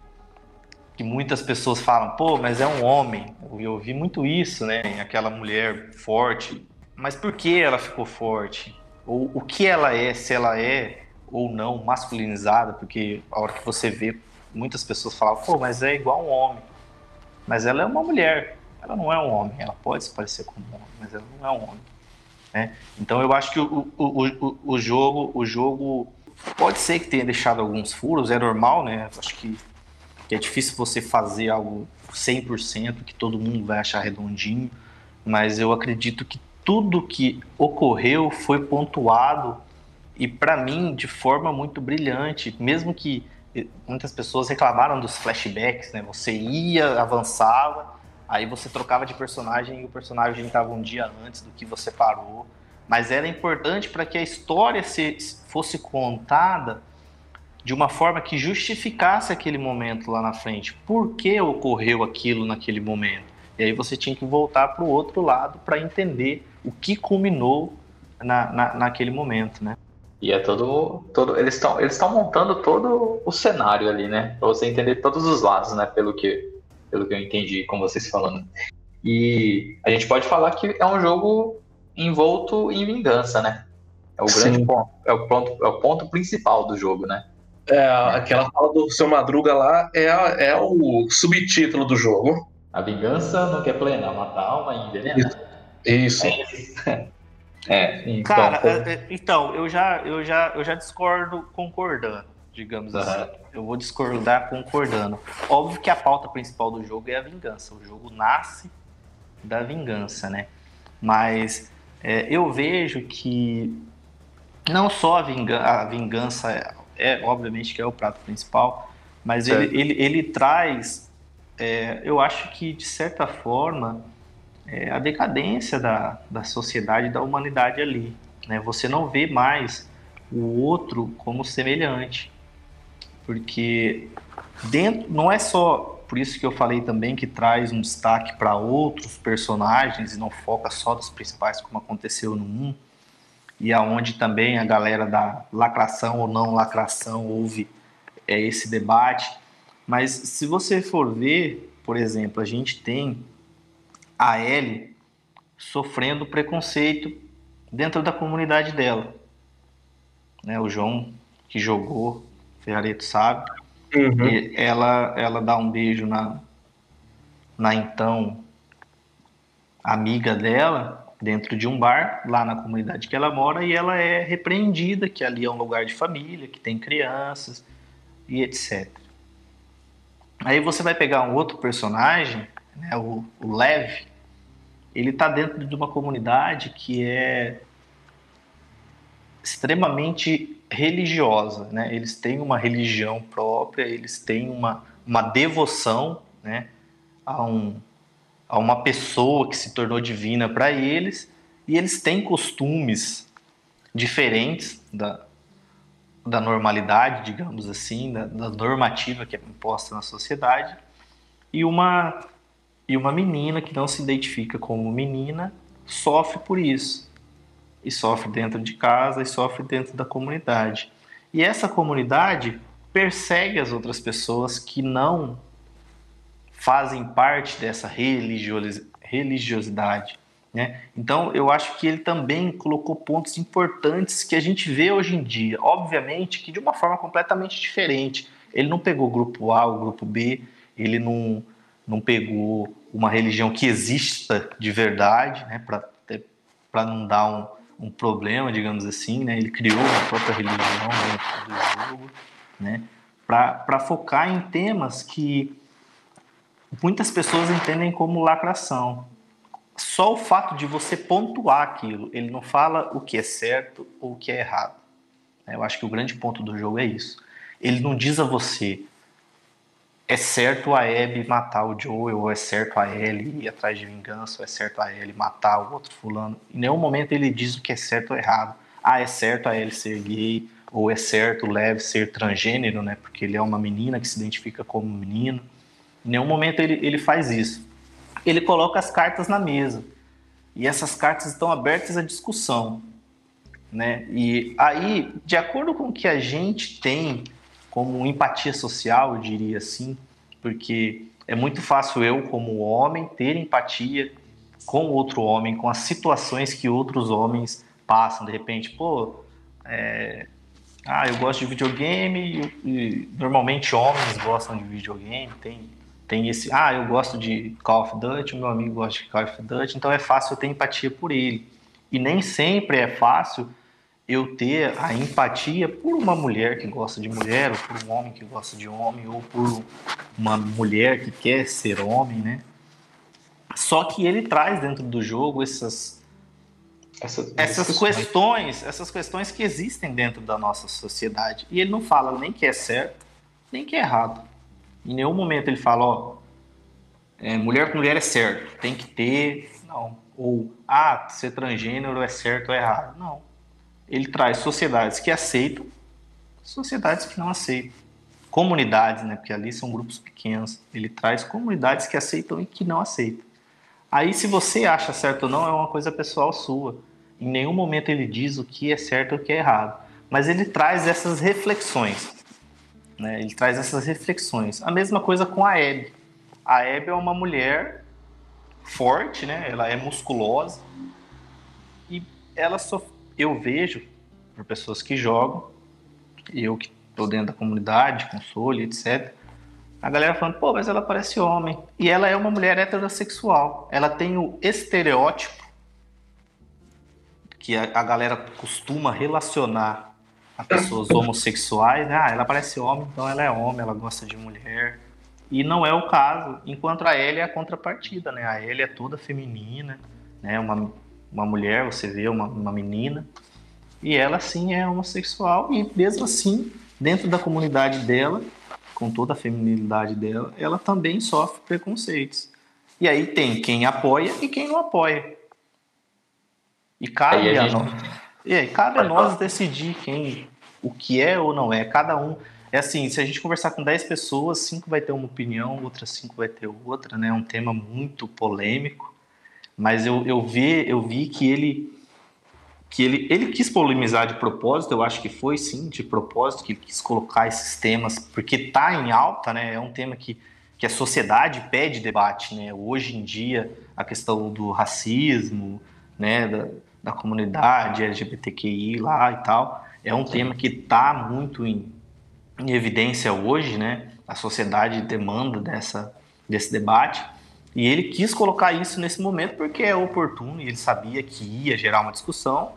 Speaker 3: que muitas pessoas falam, pô, mas é um homem. Eu ouvi muito isso, né? Aquela mulher forte. Mas por que ela ficou forte? Ou o que ela é, se ela é ou não masculinizada? Porque a hora que você vê, muitas pessoas falam, pô, mas é igual um homem. Mas ela é uma mulher. Ela não é um homem. Ela pode se parecer com um homem, mas ela não é um homem. Né? Então eu acho que o, o, o, o jogo, o jogo pode ser que tenha deixado alguns furos, é normal, né? Acho que que é difícil você fazer algo 100% que todo mundo vai achar redondinho, mas eu acredito que tudo que ocorreu foi pontuado e para mim de forma muito brilhante, mesmo que muitas pessoas reclamaram dos flashbacks, né? Você ia, avançava, aí você trocava de personagem e o personagem estava um dia antes do que você parou, mas era importante para que a história se, fosse contada de uma forma que justificasse aquele momento lá na frente. Por que ocorreu aquilo naquele momento? E aí você tinha que voltar para o outro lado para entender o que culminou na, na, naquele momento, né?
Speaker 1: E é todo, todo eles estão eles montando todo o cenário ali, né? Para você entender todos os lados, né? Pelo que pelo que eu entendi com vocês falando. E a gente pode falar que é um jogo envolto em vingança, né? É o grande Sim. ponto, é o ponto, é o ponto principal do jogo, né?
Speaker 4: É, aquela fala do seu Madruga lá é, é o subtítulo do jogo.
Speaker 1: A vingança não quer plenar, matar a alma e envenenar.
Speaker 4: Isso.
Speaker 1: É, é
Speaker 3: então, Cara, é, é, então, eu já, eu, já, eu já discordo concordando, digamos uhum. assim. Eu vou discordar concordando. Óbvio que a pauta principal do jogo é a vingança. O jogo nasce da vingança, né? Mas é, eu vejo que não só a, vingança, a vingança é obviamente que é o prato principal, mas ele, ele, ele traz, é, eu acho que de certa forma, é, a decadência da, da sociedade da humanidade ali. Né? Você não vê mais o outro como semelhante, porque dentro, não é só por isso que eu falei também que traz um destaque para outros personagens e não foca só dos principais, como aconteceu no 1, e aonde também a galera da lacração ou não lacração houve é, esse debate. Mas se você for ver, por exemplo, a gente tem a Ellie sofrendo preconceito dentro da comunidade dela. Né, o João, que jogou, Ferrareto sabe, uhum. ela, ela dá um beijo na, na então amiga dela dentro de um bar lá na comunidade que ela mora e ela é repreendida que ali é um lugar de família, que tem crianças e etc. Aí você vai pegar um outro personagem, né, o, o Lev, ele está dentro de uma comunidade que é extremamente religiosa, né? Eles têm uma religião própria, eles têm uma, uma devoção, né, a, um, a uma pessoa que se tornou divina para eles, e eles têm costumes diferentes da, da normalidade, digamos assim, da, da normativa que é imposta na sociedade, e uma e uma menina que não se identifica como menina sofre por isso. E sofre dentro de casa e sofre dentro da comunidade. E essa comunidade persegue as outras pessoas que não fazem parte dessa religiosidade. Né? Então, eu acho que ele também colocou pontos importantes que a gente vê hoje em dia. Obviamente que de uma forma completamente diferente. Ele não pegou o grupo A, o grupo B, ele não, não pegou uma religião que exista de verdade, né, para não dar um, um problema, digamos assim, né, ele criou a própria religião dentro do jogo, né, para focar em temas que muitas pessoas entendem como lacração. Só o fato de você pontuar aquilo, ele não fala o que é certo ou o que é errado. Eu acho que o grande ponto do jogo é isso. Ele não diz a você, é certo a Abby matar o Joel, ou é certo a Ellie ir atrás de vingança, ou é certo a Ellie matar o outro fulano. Em nenhum momento ele diz o que é certo ou errado. Ah, é certo a Ellie ser gay, ou é certo o Lev ser transgênero, né? Porque ele é uma menina que se identifica como menino. Em nenhum momento ele, ele faz isso. Ele coloca as cartas na mesa. E essas cartas estão abertas à discussão. Né? E aí, de acordo com o que a gente tem como empatia social, eu diria assim, porque é muito fácil eu, como homem, ter empatia com outro homem, com as situações que outros homens passam. De repente, pô, é... ah, eu gosto de videogame e, normalmente homens gostam de videogame, tem, tem esse, ah, eu gosto de Call of Duty, meu amigo gosta de Call of Duty, então é fácil eu ter empatia por ele. E nem sempre é fácil eu ter a empatia por uma mulher que gosta de mulher, ou por um homem que gosta de homem, ou por uma mulher que quer ser homem, né? Só que ele traz dentro do jogo essas essas, essas questões, essas questões que existem dentro da nossa sociedade. E ele não fala nem que é certo, nem que é errado. Em nenhum momento ele fala, ó, é, mulher com mulher é certo, tem que ter, não. Ou, ah, ser transgênero é certo ou é errado. Não ele traz sociedades que aceitam, sociedades que não aceitam. Comunidades, né, porque ali são grupos pequenos. Ele traz comunidades que aceitam e que não aceitam. Aí, se você acha certo ou não, é uma coisa pessoal sua. Em nenhum momento ele diz o que é certo ou o que é errado. Mas ele traz essas reflexões. Né? Ele traz essas reflexões. A mesma coisa com a Abby. A Abby é uma mulher forte, né? ela é musculosa. E ela sofre eu vejo por pessoas que jogam, e eu que estou dentro da comunidade, console, etc. A galera falando, pô, mas ela parece homem. E ela é uma mulher heterossexual. Ela tem o estereótipo que a, a galera costuma relacionar a pessoas homossexuais. Né? Ah, ela parece homem, então ela é homem, ela gosta de mulher. E não é o caso. Enquanto a Ellie é a contrapartida, né? A Ellie é toda feminina, né? Uma uma mulher, você vê uma, uma menina, e ela sim é homossexual, e mesmo assim, dentro da comunidade dela, com toda a feminilidade dela, ela também sofre preconceitos. E aí tem quem apoia e quem não apoia. E cabe a, gente... a nós, e aí, cabe a nós decidir quem, o que é ou não é. Cada um É assim, se a gente conversar com 10 pessoas, 5 vai ter uma opinião, outras 5 vai ter outra, né? É um tema muito polêmico. Mas eu, eu, vi, eu vi que ele que ele, ele quis polemizar de propósito, eu acho que foi sim, de propósito, que ele quis colocar esses temas, porque está em alta, né? É um tema que, que a sociedade pede debate, né? Hoje em dia, a questão do racismo, né, da, da comunidade LGBTQI lá e tal, é um tema que está muito em, em evidência hoje, né? A sociedade demanda dessa, desse debate. E ele quis colocar isso nesse momento porque é oportuno e ele sabia que ia gerar uma discussão.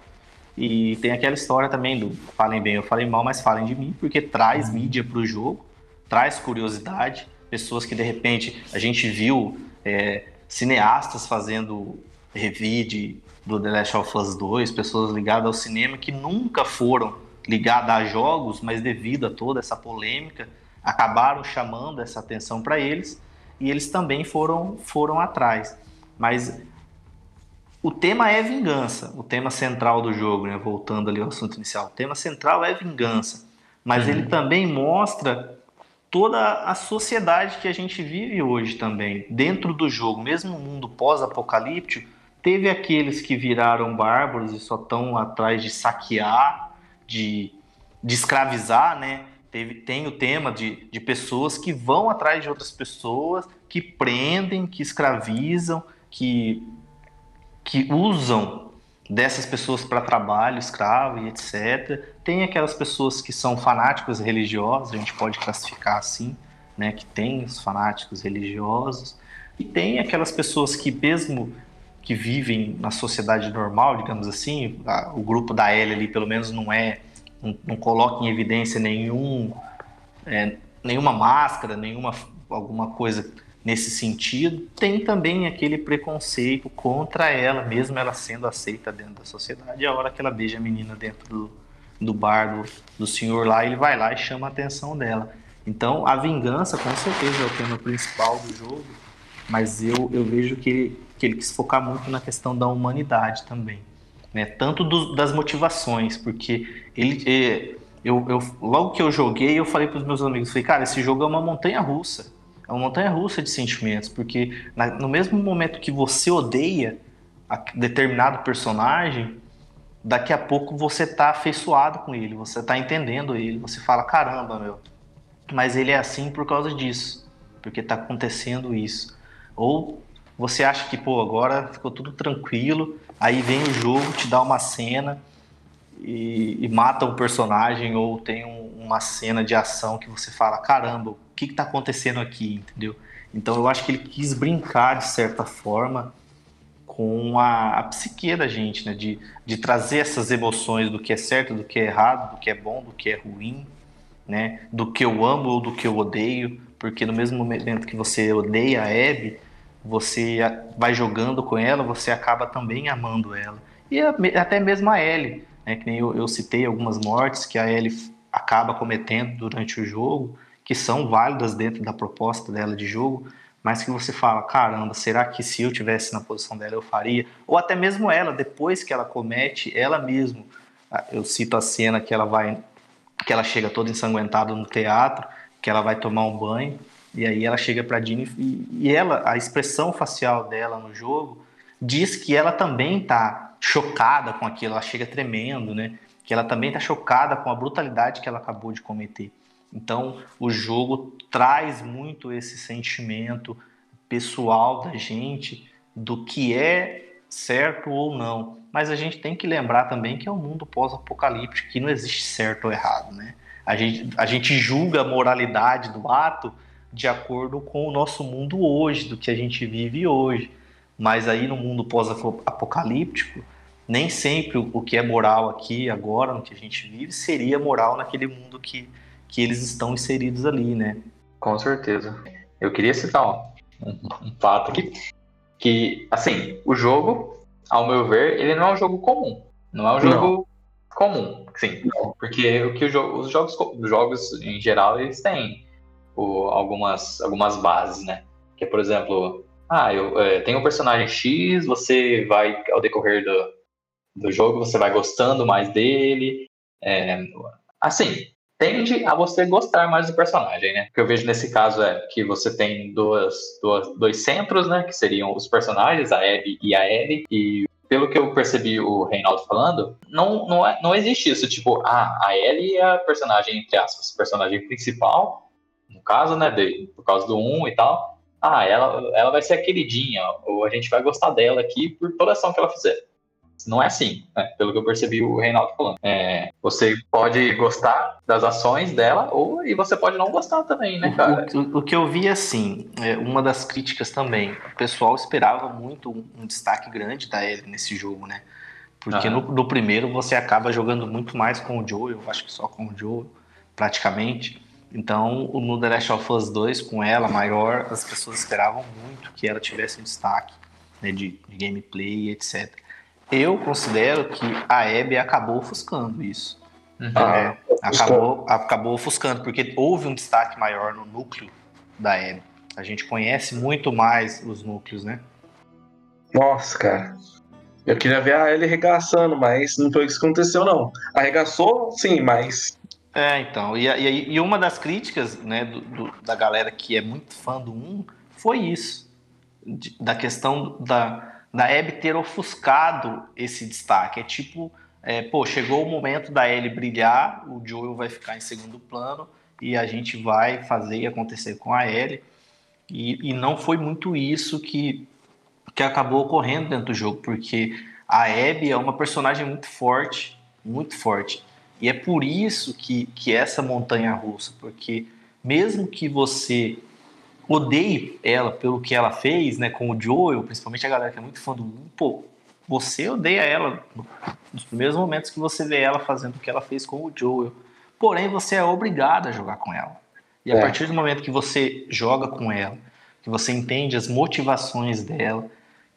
Speaker 3: E tem aquela história também do falem bem ou falem mal, mas falem de mim, porque traz mídia para o jogo, traz curiosidade. Pessoas que de repente a gente viu é, cineastas fazendo review do The Last of Us 2, pessoas ligadas ao cinema que nunca foram ligadas a jogos, mas devido a toda essa polêmica, acabaram chamando essa atenção para eles e eles também foram, foram atrás. Mas o tema é vingança, o tema central do jogo, né? voltando ali ao assunto inicial. O tema central é vingança, mas uhum. ele também mostra toda a sociedade que a gente vive hoje também. Dentro do jogo, mesmo no mundo pós-apocalíptico, teve aqueles que viraram bárbaros e só estão atrás de saquear, de, de escravizar, né? Teve, tem o tema de, de pessoas que vão atrás de outras pessoas, que prendem, que escravizam, que que usam dessas pessoas para trabalho escravo e etc. Tem aquelas pessoas que são fanáticos religiosos, a gente pode classificar assim, né, que tem os fanáticos religiosos, e tem aquelas pessoas que mesmo que vivem na sociedade normal, digamos assim, a, o grupo da L ali pelo menos não é, não, não coloca em evidência nenhum, é, nenhuma máscara, nenhuma alguma coisa nesse sentido, tem também aquele preconceito contra ela, mesmo ela sendo aceita dentro da sociedade. A hora que ela beija a menina dentro do, do bar do, do senhor lá, ele vai lá e chama a atenção dela. Então, a vingança, com certeza, é o tema principal do jogo, mas eu, eu vejo que que ele quis focar muito na questão da humanidade também. Né? Tanto do, das motivações, porque ele. É, eu, eu, logo que eu joguei, eu falei para os meus amigos, falei, cara, esse jogo é uma montanha russa é uma montanha russa de sentimentos, porque na, no mesmo momento que você odeia a determinado personagem, daqui a pouco você tá afeiçoado com ele, você tá entendendo ele, você fala, caramba, meu, mas ele é assim por causa disso, porque tá acontecendo isso. Ou você acha que, pô, agora ficou tudo tranquilo, aí vem o jogo, te dá uma cena e, e mata um personagem, ou tem um, uma cena de ação que você fala, caramba, que está acontecendo aqui, entendeu? Então eu acho que ele quis brincar de certa forma com a, a psique da gente, né? De, de trazer essas emoções do que é certo, do que é errado, do que é bom, do que é ruim, né? Do que eu amo ou do que eu odeio, porque no mesmo momento que você odeia a Abby, você vai jogando com ela, você acaba também amando ela. E até mesmo a Ellie, né? Que nem eu, eu citei algumas mortes que a Ellie acaba cometendo durante o jogo, que são válidas dentro da proposta dela de jogo, mas que você fala, caramba, será que se eu tivesse na posição dela eu faria? Ou até mesmo ela, depois que ela comete, ela mesmo, ah, eu cito a cena que ela vai, que ela chega toda ensanguentada no teatro, que ela vai tomar um banho, e aí ela chega para Dini e, e ela, a expressão facial dela no jogo diz que ela também tá chocada com aquilo, ela chega tremendo, né? Que ela também tá chocada com a brutalidade que ela acabou de cometer. Então, o jogo traz muito esse sentimento pessoal da gente do que é certo ou não. Mas a gente tem que lembrar também que é um mundo pós-apocalíptico, que não existe certo ou errado, né? A gente, a gente julga a moralidade do ato de acordo com o nosso mundo hoje, do que a gente vive hoje. Mas aí no mundo pós-apocalíptico, nem sempre o que é moral aqui, agora, no que a gente vive, seria moral naquele mundo que, que eles estão inseridos ali, né?
Speaker 1: Com certeza. Eu queria citar um, um, fato aqui, que, assim, o jogo, ao meu ver, ele não é um jogo comum. Não é um jogo não. comum, sim. Porque o que jo os jogos, os jogos, em geral, eles têm o, algumas, algumas bases, né? Que é, por exemplo, ah, eu é, tenho um personagem X, você vai, ao decorrer do, do jogo, você vai gostando mais dele. É, assim, tende a você gostar mais do personagem, né? O que eu vejo nesse caso é que você tem duas, duas, dois centros, né? Que seriam os personagens, a Abby e a Ellie, e pelo que eu percebi o Reinaldo falando, não, não, é, não existe isso, tipo, ah, a Ellie é a personagem, entre aspas, personagem principal, no caso, né, de, por causa do 1 e tal, ah, ela, ela vai ser a queridinha, ou a gente vai gostar dela aqui por toda ação que ela fizer. Não é assim, né? pelo que eu percebi o Reinaldo falando. É, você pode gostar das ações dela, ou e você pode não gostar também, né, cara?
Speaker 3: O, o, o que eu vi assim, é, uma das críticas também, o pessoal esperava muito um, um destaque grande da Ellie nesse jogo, né? Porque no, no, primeiro você acaba jogando muito mais com o Joe, eu acho que só com o Joe, praticamente. Então, no The Last of Us 2, com ela maior, as pessoas esperavam muito que ela tivesse um destaque né, de, de gameplay, etc. Eu considero que a Abby acabou ofuscando isso. Uhum. É, acabou, acabou ofuscando, porque houve um destaque maior no núcleo da Abby. A gente conhece muito mais os núcleos, né?
Speaker 4: Nossa, cara. Eu queria ver a Ellie arregaçando, mas não foi isso que aconteceu, não. Arregaçou, sim, mas.
Speaker 3: É, então. E, e, e uma das críticas né, do, do, da galera que é muito fã do 1 foi isso. De, da questão da, da Abby ter ofuscado esse destaque. É tipo, é, pô, chegou o momento da Ellie brilhar, o Joel vai ficar em segundo plano e a gente vai fazer acontecer com a Ellie. E, e não foi muito isso que, que acabou ocorrendo dentro do jogo, porque a Abby é uma personagem muito forte, muito forte. E é por isso que, que essa montanha russa, porque mesmo que você odeie ela pelo que ela fez, né, com o Joel, principalmente a galera que é muito fã do 1, pô, você odeia ela nos primeiros momentos que você vê ela fazendo o que ela fez com o Joel. Porém, você é obrigado a jogar com ela. E a é. partir do momento que você joga com ela, que você entende as motivações dela,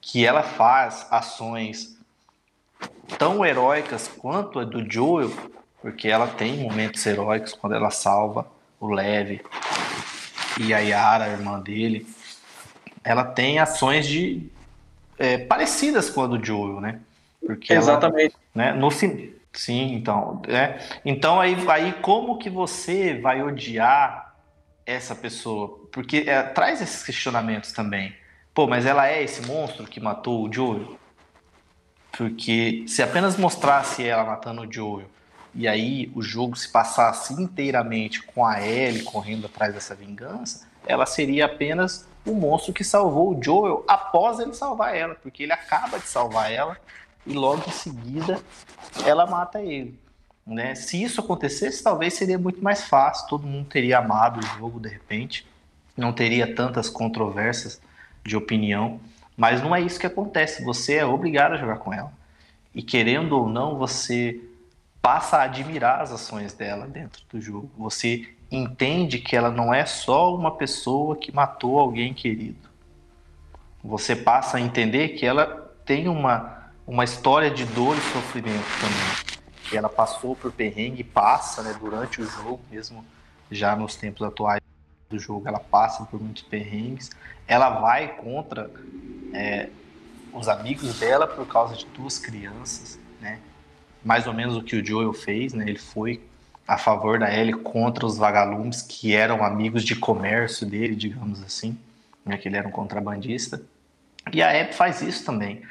Speaker 3: que ela faz ações tão heróicas quanto a do Joel, porque ela tem momentos heróicos quando ela salva o Leve, e a Yara, a irmã dele, ela tem ações de é, parecidas com a do Joel, né?
Speaker 4: Porque Exatamente.
Speaker 3: Ela, né, no sim, então, é, então aí, aí como que você vai odiar essa pessoa? Porque é, traz esses questionamentos também. Pô, mas ela é esse monstro que matou o Joel? Porque se apenas mostrasse ela matando o Joel e aí o jogo se passasse inteiramente com a Ellie correndo atrás dessa vingança, ela seria apenas o monstro que salvou o Joel após ele salvar ela, porque ele acaba de salvar ela e logo em seguida ela mata ele. Né? Se isso acontecesse, talvez seria muito mais fácil, todo mundo teria amado o jogo de repente, não teria tantas controvérsias de opinião, mas não é isso que acontece, você é obrigado a jogar com ela. E querendo ou não, você passa a admirar as ações dela dentro do jogo. Você entende que ela não é só uma pessoa que matou alguém querido. Você passa a entender que ela tem uma, uma história de dor e sofrimento também. Que ela passou por perrengue, passa né, durante o jogo, mesmo já nos tempos atuais do jogo, ela passa por muitos perrengues. Ela vai contra é, os amigos dela por causa de duas crianças? Mais ou menos o que o Joel fez, né? Ele foi a favor da Ellie contra os vagalumes que eram amigos de comércio dele, digamos assim, né? Que ele era um contrabandista. E a Abby faz isso também.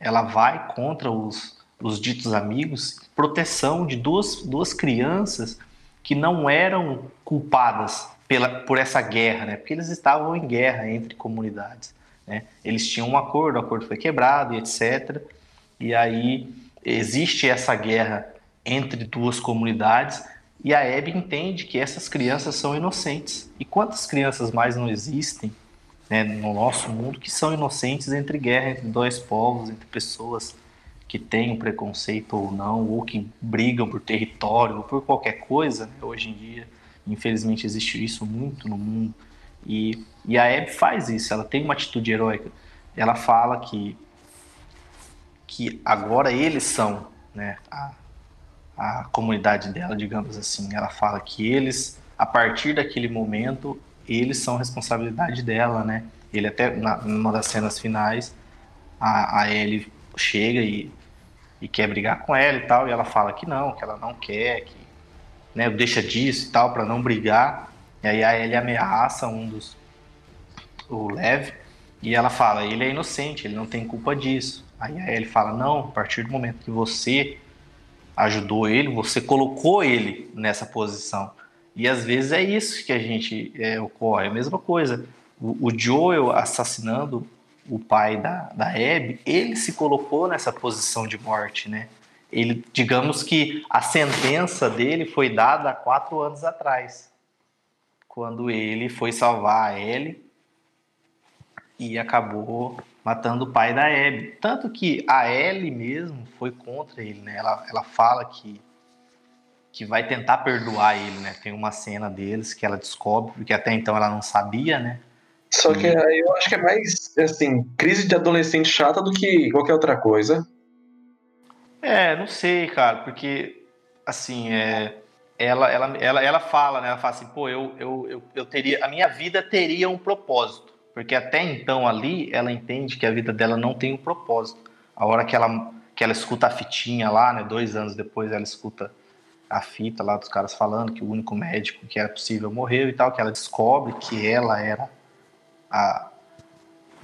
Speaker 3: Ela vai contra os, os ditos amigos, proteção de duas, duas crianças que não eram culpadas pela, por essa guerra, né? Porque eles estavam em guerra entre comunidades, né? Eles tinham um acordo, o acordo foi quebrado e etc. E aí existe essa guerra entre duas comunidades e a Hebe entende que essas crianças são inocentes. E quantas crianças mais não existem né, no nosso mundo que são inocentes entre guerra entre dois povos, entre pessoas que têm um preconceito ou não, ou que brigam por território, ou por qualquer coisa. Né? Hoje em dia, infelizmente, existe isso muito no mundo. E, e a Hebe faz isso, ela tem uma atitude heróica. Ela fala que que agora eles são né, a, a comunidade dela, digamos assim. Ela fala que eles, a partir daquele momento, eles são responsabilidade dela, né? Ele até, na, numa das cenas finais, a, a Ellie chega e, e quer brigar com ela e tal, e ela fala que não, que ela não quer, que, né, deixa disso e tal, para não brigar. E aí a Ellie ameaça um dos. o Lev, e ela fala: ele é inocente, ele não tem culpa disso. Aí a Ellie fala: não, a partir do momento que você ajudou ele, você colocou ele nessa posição. E às vezes é isso que a gente é, ocorre, é a mesma coisa. O, o Joel assassinando o pai da, da Abby, ele se colocou nessa posição de morte, né? Ele, digamos que a sentença dele foi dada há quatro anos atrás, quando ele foi salvar a Ellie e acabou matando o pai da Abby. Tanto que a Ellie mesmo foi contra ele, né? Ela, ela fala que que vai tentar perdoar ele, né? Tem uma cena deles que ela descobre, porque até então ela não sabia, né?
Speaker 4: Só que aí eu acho que é mais, assim, crise de adolescente chata do que qualquer outra coisa.
Speaker 3: É, não sei, cara, porque, assim, é, ela, ela, ela, ela fala, né? Ela fala assim, pô, eu, eu, eu, eu teria, a minha vida teria um propósito, porque até então ali ela entende que a vida dela não tem um propósito. A hora que ela, que ela escuta a fitinha lá, né? Dois anos depois ela escuta a fita lá dos caras falando que o único médico que era possível morreu e tal, que ela descobre que ela era a,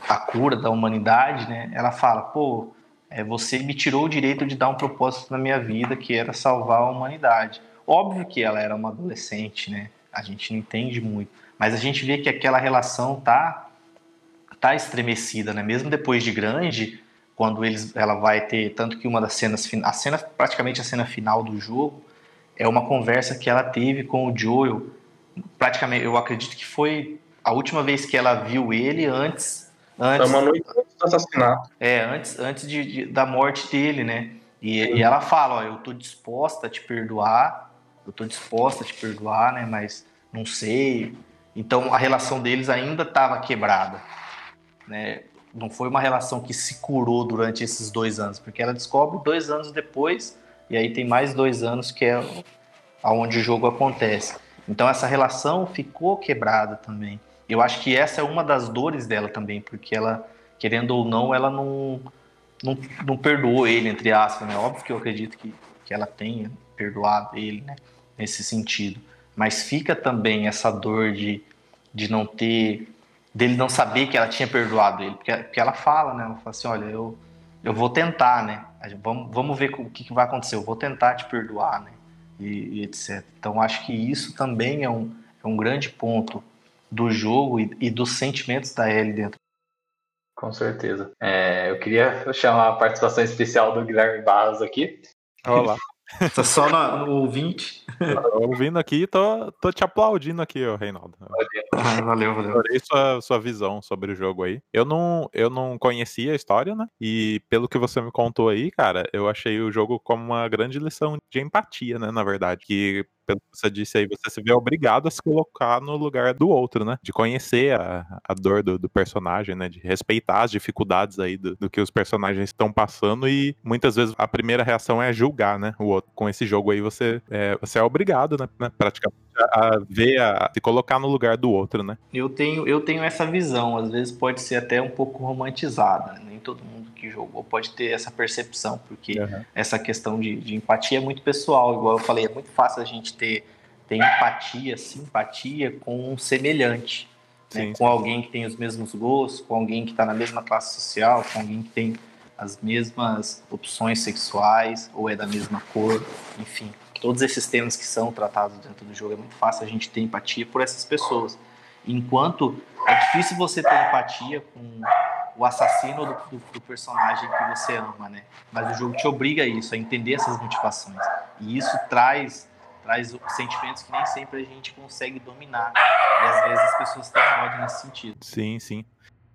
Speaker 3: a cura da humanidade, né? Ela fala, pô, é, você me tirou o direito de dar um propósito na minha vida, que era salvar a humanidade. Óbvio que ela era uma adolescente, né? A gente não entende muito, mas a gente vê que aquela relação tá tá estremecida, né? Mesmo depois de grande, quando eles, ela vai ter tanto que uma das cenas, a cena praticamente a cena final do jogo, é uma conversa que ela teve com o Joel. Praticamente, eu acredito que foi a última vez que ela viu ele antes. antes
Speaker 4: é uma noite antes do assassinato.
Speaker 3: É, antes, antes de, de da morte dele, né? E, e, ela fala: Ó, eu tô disposta a te perdoar, eu tô disposta a te perdoar, né? Mas não sei. Então a relação deles ainda estava quebrada, né? Não foi uma relação que se curou durante esses dois anos, porque ela descobre dois anos depois e aí tem mais dois anos que é aonde o jogo acontece. Então essa relação ficou quebrada também. Eu acho que essa é uma das dores dela também, porque ela, querendo ou não, ela não, não, não perdoou ele, entre aspas, né? Óbvio que eu acredito que, que ela tenha perdoado ele, né? Nesse sentido. Mas fica também essa dor de, de não ter, dele não saber que ela tinha perdoado ele, porque, porque ela fala, né? Ela fala assim, olha, eu, eu vou tentar, né? Vamos, vamos ver o que, que vai acontecer. Eu vou tentar te perdoar, né? E, e, etc. Então acho que isso também é um, é um grande ponto do jogo e, e dos sentimentos da Ellie dentro.
Speaker 1: Com certeza. É, eu queria chamar a participação especial do Guilherme Barros aqui.
Speaker 2: Olá.
Speaker 3: Tá só no, no ouvinte.
Speaker 2: Tô ouvindo aqui tô, tô te aplaudindo aqui, ô Reinaldo.
Speaker 3: Ah, valeu, valeu.
Speaker 2: Adorei sua, sua visão sobre o jogo aí. Eu não, eu não conhecia a história, né? E pelo que você me contou aí, cara, eu achei o jogo como uma grande lição de empatia, né? Na verdade. Que pelo que você disse aí, você se vê obrigado a se colocar no lugar do outro, né? De conhecer a, a dor do, do personagem, né? De respeitar as dificuldades aí do, do que os personagens estão passando e muitas vezes a primeira reação é julgar, né? O outro. Com esse jogo aí você é, você é obrigado, né? né praticamente a ver, a se colocar no lugar do outro, né?
Speaker 3: Eu tenho, eu tenho essa visão, às vezes pode ser até um pouco romantizada, né? nem todo mundo que jogou pode ter essa percepção, porque uhum. essa questão de, de, empatia é muito pessoal, igual eu falei, é muito fácil a gente ter, ter empatia, simpatia com um semelhante, né? sim, com sim. alguém que tem os mesmos gostos, com alguém que está na mesma classe social, com alguém que tem as mesmas opções sexuais ou é da mesma cor, enfim todos esses temas que são tratados dentro do jogo, é muito fácil a gente ter empatia por essas pessoas. Enquanto é difícil você ter empatia com o assassino do, do, do, personagem que você ama, né? Mas o jogo te obriga a isso, a entender essas motivações. E isso traz traz sentimentos que nem sempre a gente consegue dominar. E às vezes as pessoas têm ódio nesse sentido.
Speaker 2: Sim, sim.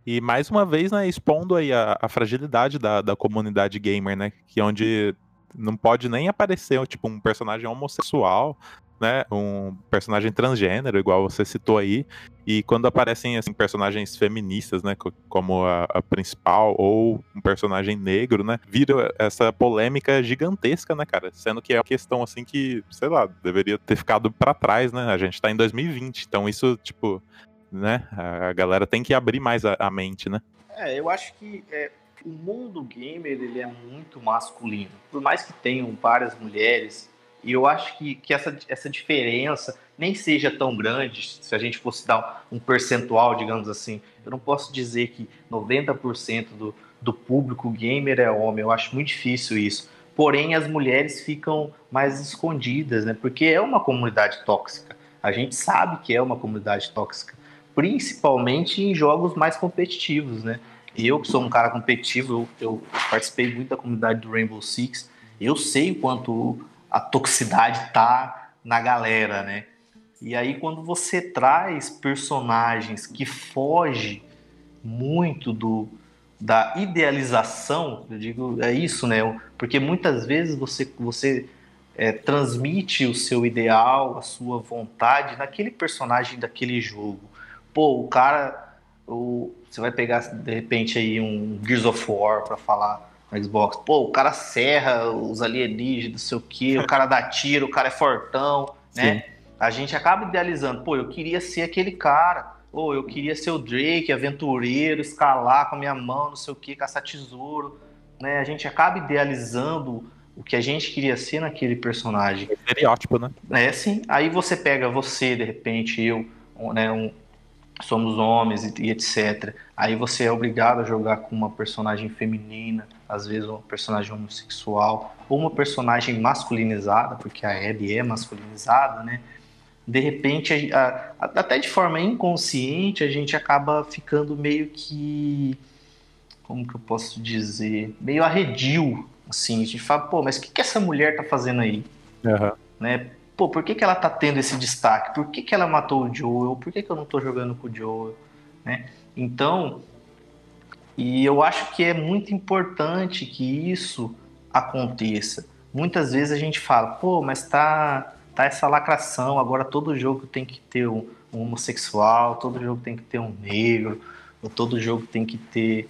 Speaker 2: E mais uma vez, né, expondo aí a, a fragilidade da, da comunidade gamer, né? Que é onde não pode nem aparecer tipo um personagem homossexual, né, um personagem transgênero, igual você citou aí, e quando aparecem assim personagens feministas, né, como a, a, principal ou um personagem negro, né, vira essa polêmica gigantesca, né, cara, sendo que é uma questão assim que, sei lá, deveria ter ficado para trás, né? A gente tá em 2020, então isso, tipo, né, a galera tem que abrir mais a, a mente, né?
Speaker 3: É, eu acho que é, o mundo gamer ele é muito masculino. Por mais que tenham várias mulheres E eu acho que, que essa, essa diferença nem seja tão grande, se a gente fosse dar um percentual, digamos assim. Eu não posso dizer que 90% do, do público gamer é homem, eu acho muito difícil isso. Porém, as mulheres ficam mais escondidas, né? Porque é uma comunidade tóxica. A gente sabe que é uma comunidade tóxica, principalmente em jogos mais competitivos, né? Eu, que sou um cara competitivo, eu, eu participei muito da comunidade do Rainbow Six, eu sei o quanto a toxicidade tá na galera, né? E aí quando você traz personagens que fogem muito do da idealização, eu digo, é isso, né? Porque muitas vezes você você é, transmite o seu ideal, a sua vontade naquele personagem daquele jogo. Pô, o cara, o, você vai pegar de repente aí um Gears of War para falar no Xbox. Pô, o cara serra os alienígenas, não sei o quê, o cara dá tiro, o cara é fortão, né? A gente acaba idealizando, pô, eu queria ser aquele cara, ou eu queria ser o Drake, aventureiro, escalar com a minha mão, não sei o quê, caçar tesouro, né? A gente acaba idealizando o que a gente queria ser naquele personagem.
Speaker 2: É estereótipo, né?
Speaker 3: É, sim. Aí você pega você, de repente, eu, né, um, somos homens e, e, etc. Aí você é obrigado a jogar com uma personagem feminina, às vezes uma personagem homossexual, ou uma personagem masculinizada, porque a Abby é masculinizada, né? De repente, a, a, até de forma inconsciente, a gente acaba ficando meio que. Como que eu posso dizer? Meio arredio, assim. A gente fala, pô, mas o que, que essa mulher tá fazendo aí?
Speaker 2: Uhum.
Speaker 3: Né? Pô, por que, que ela tá tendo esse destaque? Por que, que ela matou o Joel? Por que, que eu não tô jogando com o Joel? Né? Então, e eu acho que é muito importante que isso aconteça. Muitas vezes a gente fala, pô, mas tá, tá essa lacração, agora todo jogo tem que ter um, um homossexual, todo jogo tem que ter um negro, todo jogo tem que ter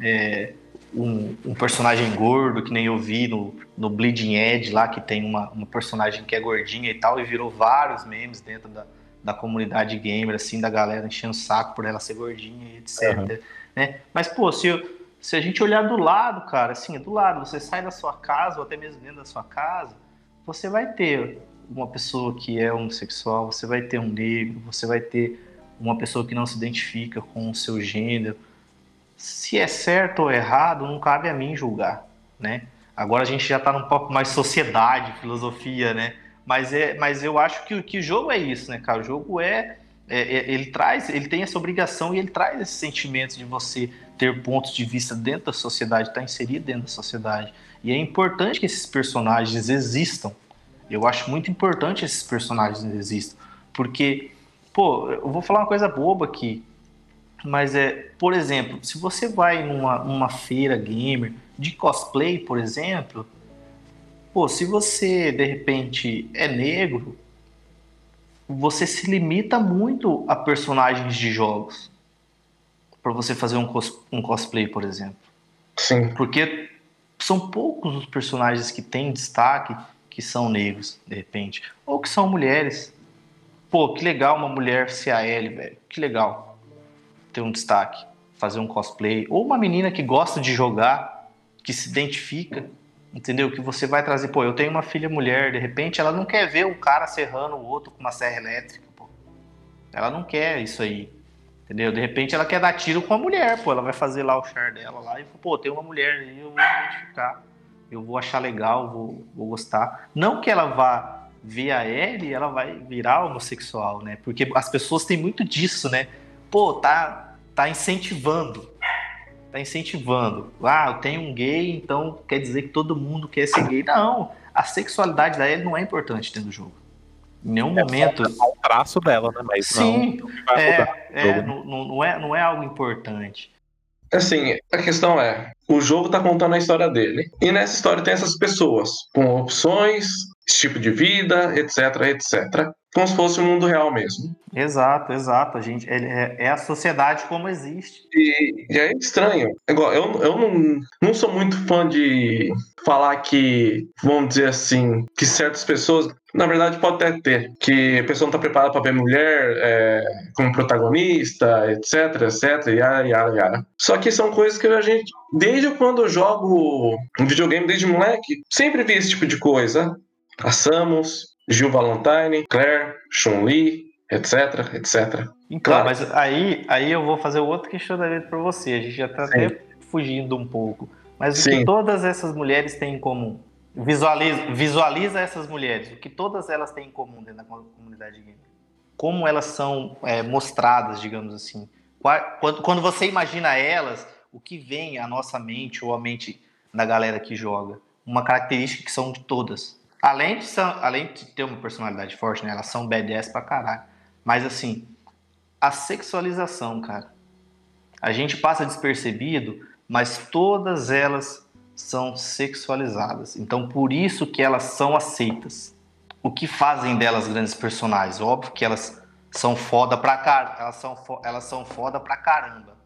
Speaker 3: é, um, um, personagem gordo, que nem eu vi no, no Bleeding Edge lá, que tem uma, uma personagem que é gordinha e tal, e virou vários memes dentro da, da comunidade gamer, assim, da galera enchendo o saco por ela ser gordinha e etc. Uhum. Né? Mas, pô, se, eu, se a gente olhar do lado, cara, assim, do lado, você sai da sua casa, ou até mesmo dentro da sua casa, você vai ter uma pessoa que é homossexual, você vai ter um negro, você vai ter uma pessoa que não se identifica com o seu gênero, se é certo ou errado, não cabe a mim julgar, né? Agora a gente já está num pouco mais sociedade, filosofia, né? Mas, é, mas eu acho que, que o jogo é isso, né, cara? O jogo é, é, é, ele traz, ele tem essa obrigação e ele traz esse sentimento de você ter pontos de vista dentro da sociedade, estar tá inserido dentro da sociedade. E é importante que esses personagens existam. Eu acho muito importante esses personagens existam, porque, pô, eu vou falar uma coisa boba aqui. Mas é, por exemplo, se você vai numa, numa feira gamer de cosplay, por exemplo, pô, se você de repente é negro, você se limita muito a personagens de jogos para você fazer um, cos, um cosplay, por exemplo.
Speaker 4: Sim.
Speaker 3: Porque são poucos os personagens que têm destaque que são negros, de repente, ou que são mulheres. Pô, que legal uma mulher ser a L, velho. Que legal ter um destaque, fazer um cosplay, ou uma menina que gosta de jogar, que se identifica, entendeu? Que você vai trazer, pô, eu tenho uma filha mulher, de repente ela não quer ver um cara serrando o outro com uma serra elétrica, pô. Ela não quer isso aí. Entendeu? De repente ela quer dar tiro com a mulher, pô, ela vai fazer lá o char dela lá e, pô, tem uma mulher aí, eu vou identificar. Eu vou achar legal, vou, vou gostar. Não que ela vá ver a Ellie, ela vai virar homossexual, né? Porque as pessoas têm muito disso, né? pô, tá, tá incentivando. Tá incentivando. Ah, eu tenho um gay, então quer dizer que todo mundo quer ser gay. Não, a sexualidade da não é importante dentro do jogo. Em nenhum é momento. É
Speaker 2: o traço dela, né? Mas
Speaker 3: Sim, não, é, é, não, não, é, não é algo importante.
Speaker 4: Assim, a questão é: o jogo tá contando a história dele. E nessa história tem essas pessoas com opções, tipo de vida, etc, etc como se fosse o mundo real mesmo.
Speaker 3: Exato, exato. A gente, é, é a sociedade como existe.
Speaker 4: E, e é estranho. Igual, eu, eu não, não sou muito fã de falar que, vamos dizer assim, que certas pessoas. Na verdade, pode até ter. Que a pessoa não está preparada para ver mulher é, como protagonista, etc, etc, yara, yara, yara. Só que são coisas que a gente, desde quando eu jogo um videogame, desde moleque, sempre vi esse tipo de coisa a Samus, Jill Valentine, Claire, Chun-Li, etc, etc.
Speaker 3: Então,
Speaker 4: Claro.
Speaker 3: mas aí, aí eu vou fazer outro questionamento para você. A gente já tá
Speaker 4: Sim.
Speaker 3: até fugindo um pouco. Mas o
Speaker 4: Sim.
Speaker 3: que todas essas mulheres têm em comum? Visualiza, visualiza essas mulheres. O que todas elas têm em comum dentro da com- comunidade gamer? Como elas são é, mostradas, digamos assim. Qua- Quando, quando você imagina elas, o que vem à nossa mente ou à mente da galera que joga? Uma característica que são de todas. Além de, são- além de ter uma personalidade forte, né? Elas são badass pra caralho. Mas assim, a sexualização, cara. A gente passa despercebido, mas todas elas são sexualizadas. Então, por isso que elas são aceitas. O que fazem delas grandes personagens? Óbvio que elas são foda pra car... elas são elas são foda pra caramba,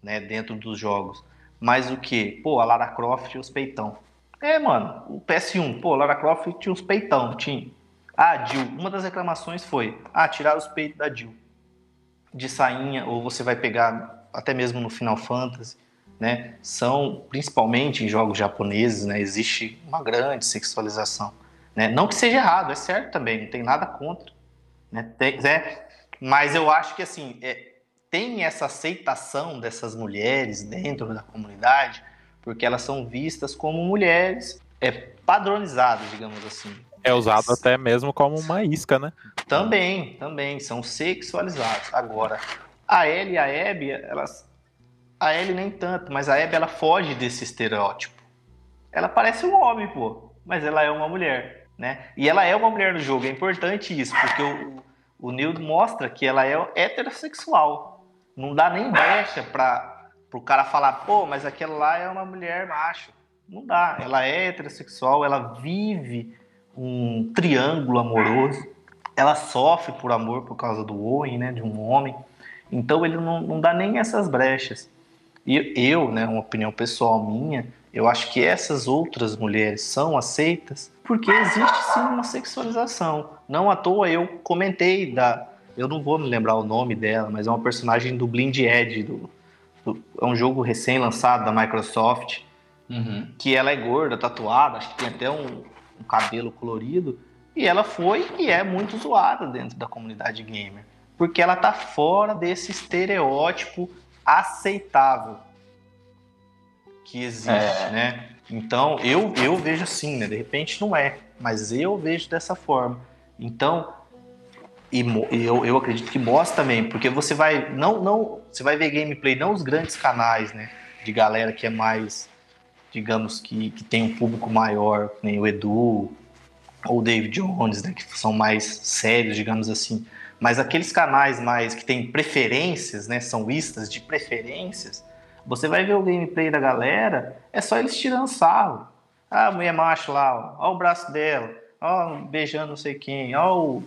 Speaker 3: né, dentro dos jogos. Mas o que? Pô, a Lara Croft e os peitão. É, mano, o PS1, pô, Lara Croft tinha uns peitão, tinha. Ah, Jill, uma das reclamações foi: ah, tirar os peitos da Jill de sainha, ou você vai pegar até mesmo no Final Fantasy, né? São principalmente em jogos japoneses, né? Existe uma grande sexualização, né? Não que seja errado, é certo também, não tem nada contra, né? Tem, é, mas eu acho que assim é, tem essa aceitação dessas mulheres dentro da comunidade, porque elas são vistas como mulheres é, padronizadas, digamos assim.
Speaker 2: É usado até mesmo como uma isca, né?
Speaker 3: Também, também, são sexualizados. Agora, a Ellie e a Abby, elas. A Ellie nem tanto, mas a Abby ela foge desse estereótipo. Ela parece um homem, pô, mas ela é uma mulher, né? E ela é uma mulher no jogo, é importante isso, porque o, o Neil mostra que ela é heterossexual. Não dá nem brecha para o cara falar, pô, mas aquela lá é uma mulher macho. Não dá, ela é heterossexual, ela vive um triângulo amoroso ela sofre por amor por causa do Owen, né, de um homem. Então ele não, não dá nem essas brechas. E eu, né, uma opinião pessoal minha, eu acho que essas outras mulheres são aceitas porque existe sim uma sexualização. Não à toa eu comentei da, eu não vou me lembrar o nome dela, mas é uma personagem do Blind do, do- é um jogo recém-lançado da Microsoft,
Speaker 1: Uhum.
Speaker 3: que ela é gorda, tatuada, acho que tem até um, um cabelo colorido, e ela foi e é muito zoada dentro da comunidade gamer, porque ela tá fora desse estereótipo aceitável que existe,
Speaker 1: É.
Speaker 3: né? Então, eu, eu vejo assim, né? De repente não é, mas eu vejo dessa forma. Então, e eu, eu acredito que mostra também, porque você vai não não você vai ver gameplay não os grandes canais, né, de galera que é mais digamos que, que tem um público maior, nem o Edu ou o David Jones, né, que são mais sérios, digamos assim. Mas aqueles canais mais que têm preferências, né, são listas de preferências, você vai ver o gameplay da galera, é só eles tirando sarro. Ah, a mulher macho lá, ó, ó o braço dela, ó, beijando não sei quem, ó o,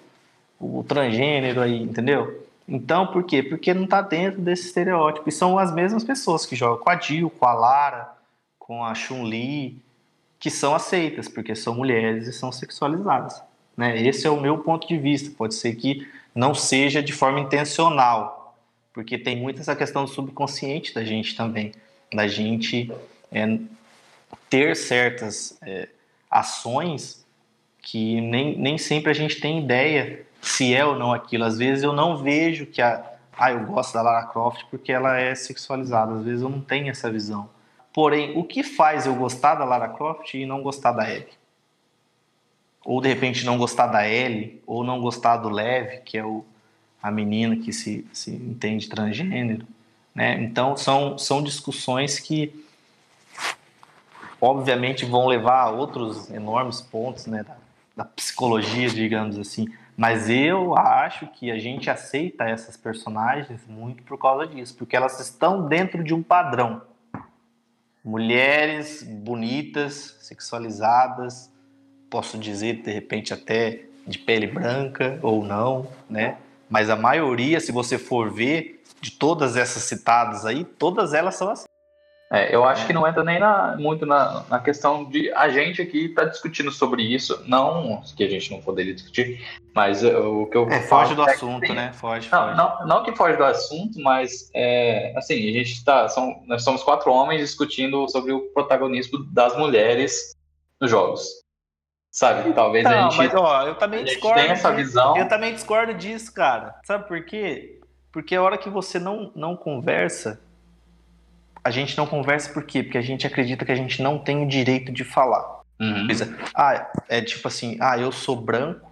Speaker 3: o transgênero aí, entendeu? Então, por quê? Porque não tá dentro desse estereótipo. E são as mesmas pessoas que jogam com a Jill, com a Lara, com a Chun-Li, que são aceitas, porque são mulheres e são sexualizadas. Né? Esse é o meu ponto de vista. Pode ser que não seja de forma intencional, porque tem muito essa questão do subconsciente da gente também, da gente é, ter certas é, ações que nem, nem sempre a gente tem ideia se é ou não aquilo. Às vezes eu não vejo que a. Ah, eu gosto da Lara Croft porque ela é sexualizada. Às vezes eu não tenho essa visão. Porém, o que faz eu gostar da Lara Croft e não gostar da Abby? Ou de repente não gostar da Ellie, ou não gostar do Lev, que é o, a menina que se, se entende transgênero. Né? Então, são, são discussões que, obviamente, vão levar a outros enormes pontos né, da, da psicologia, digamos assim. Mas eu acho que a gente aceita essas personagens muito por causa disso, porque elas estão dentro de um padrão. Mulheres bonitas, sexualizadas, posso dizer de repente até de pele branca ou não, né? Mas a maioria, se você for ver, de todas essas citadas aí, todas elas são assim.
Speaker 1: É, eu acho que não entra nem na- muito na, na questão de a gente aqui tá discutindo sobre isso, não que a gente não poderia discutir, mas eh, o que eu
Speaker 3: É, foge do
Speaker 1: é
Speaker 3: assunto,
Speaker 1: tem-
Speaker 3: né? Foge,
Speaker 1: Não,
Speaker 3: foge.
Speaker 1: não, não que foge do assunto, mas é, assim, a gente tá. São, nós somos quatro homens discutindo sobre o protagonismo das mulheres nos jogos. Sabe? Talvez a
Speaker 3: Não,
Speaker 1: gente.
Speaker 3: mas ó, eu também
Speaker 1: a gente
Speaker 3: discordo.
Speaker 1: tem essa visão.
Speaker 3: Eu também discordo disso, cara. Sabe por quê? Porque a hora que você não, não conversa, a gente não conversa por quê? Porque a gente acredita que a gente não tem o direito de falar.
Speaker 1: Uhum.
Speaker 3: Coisa, Ah, é tipo assim, ah, eu sou branco,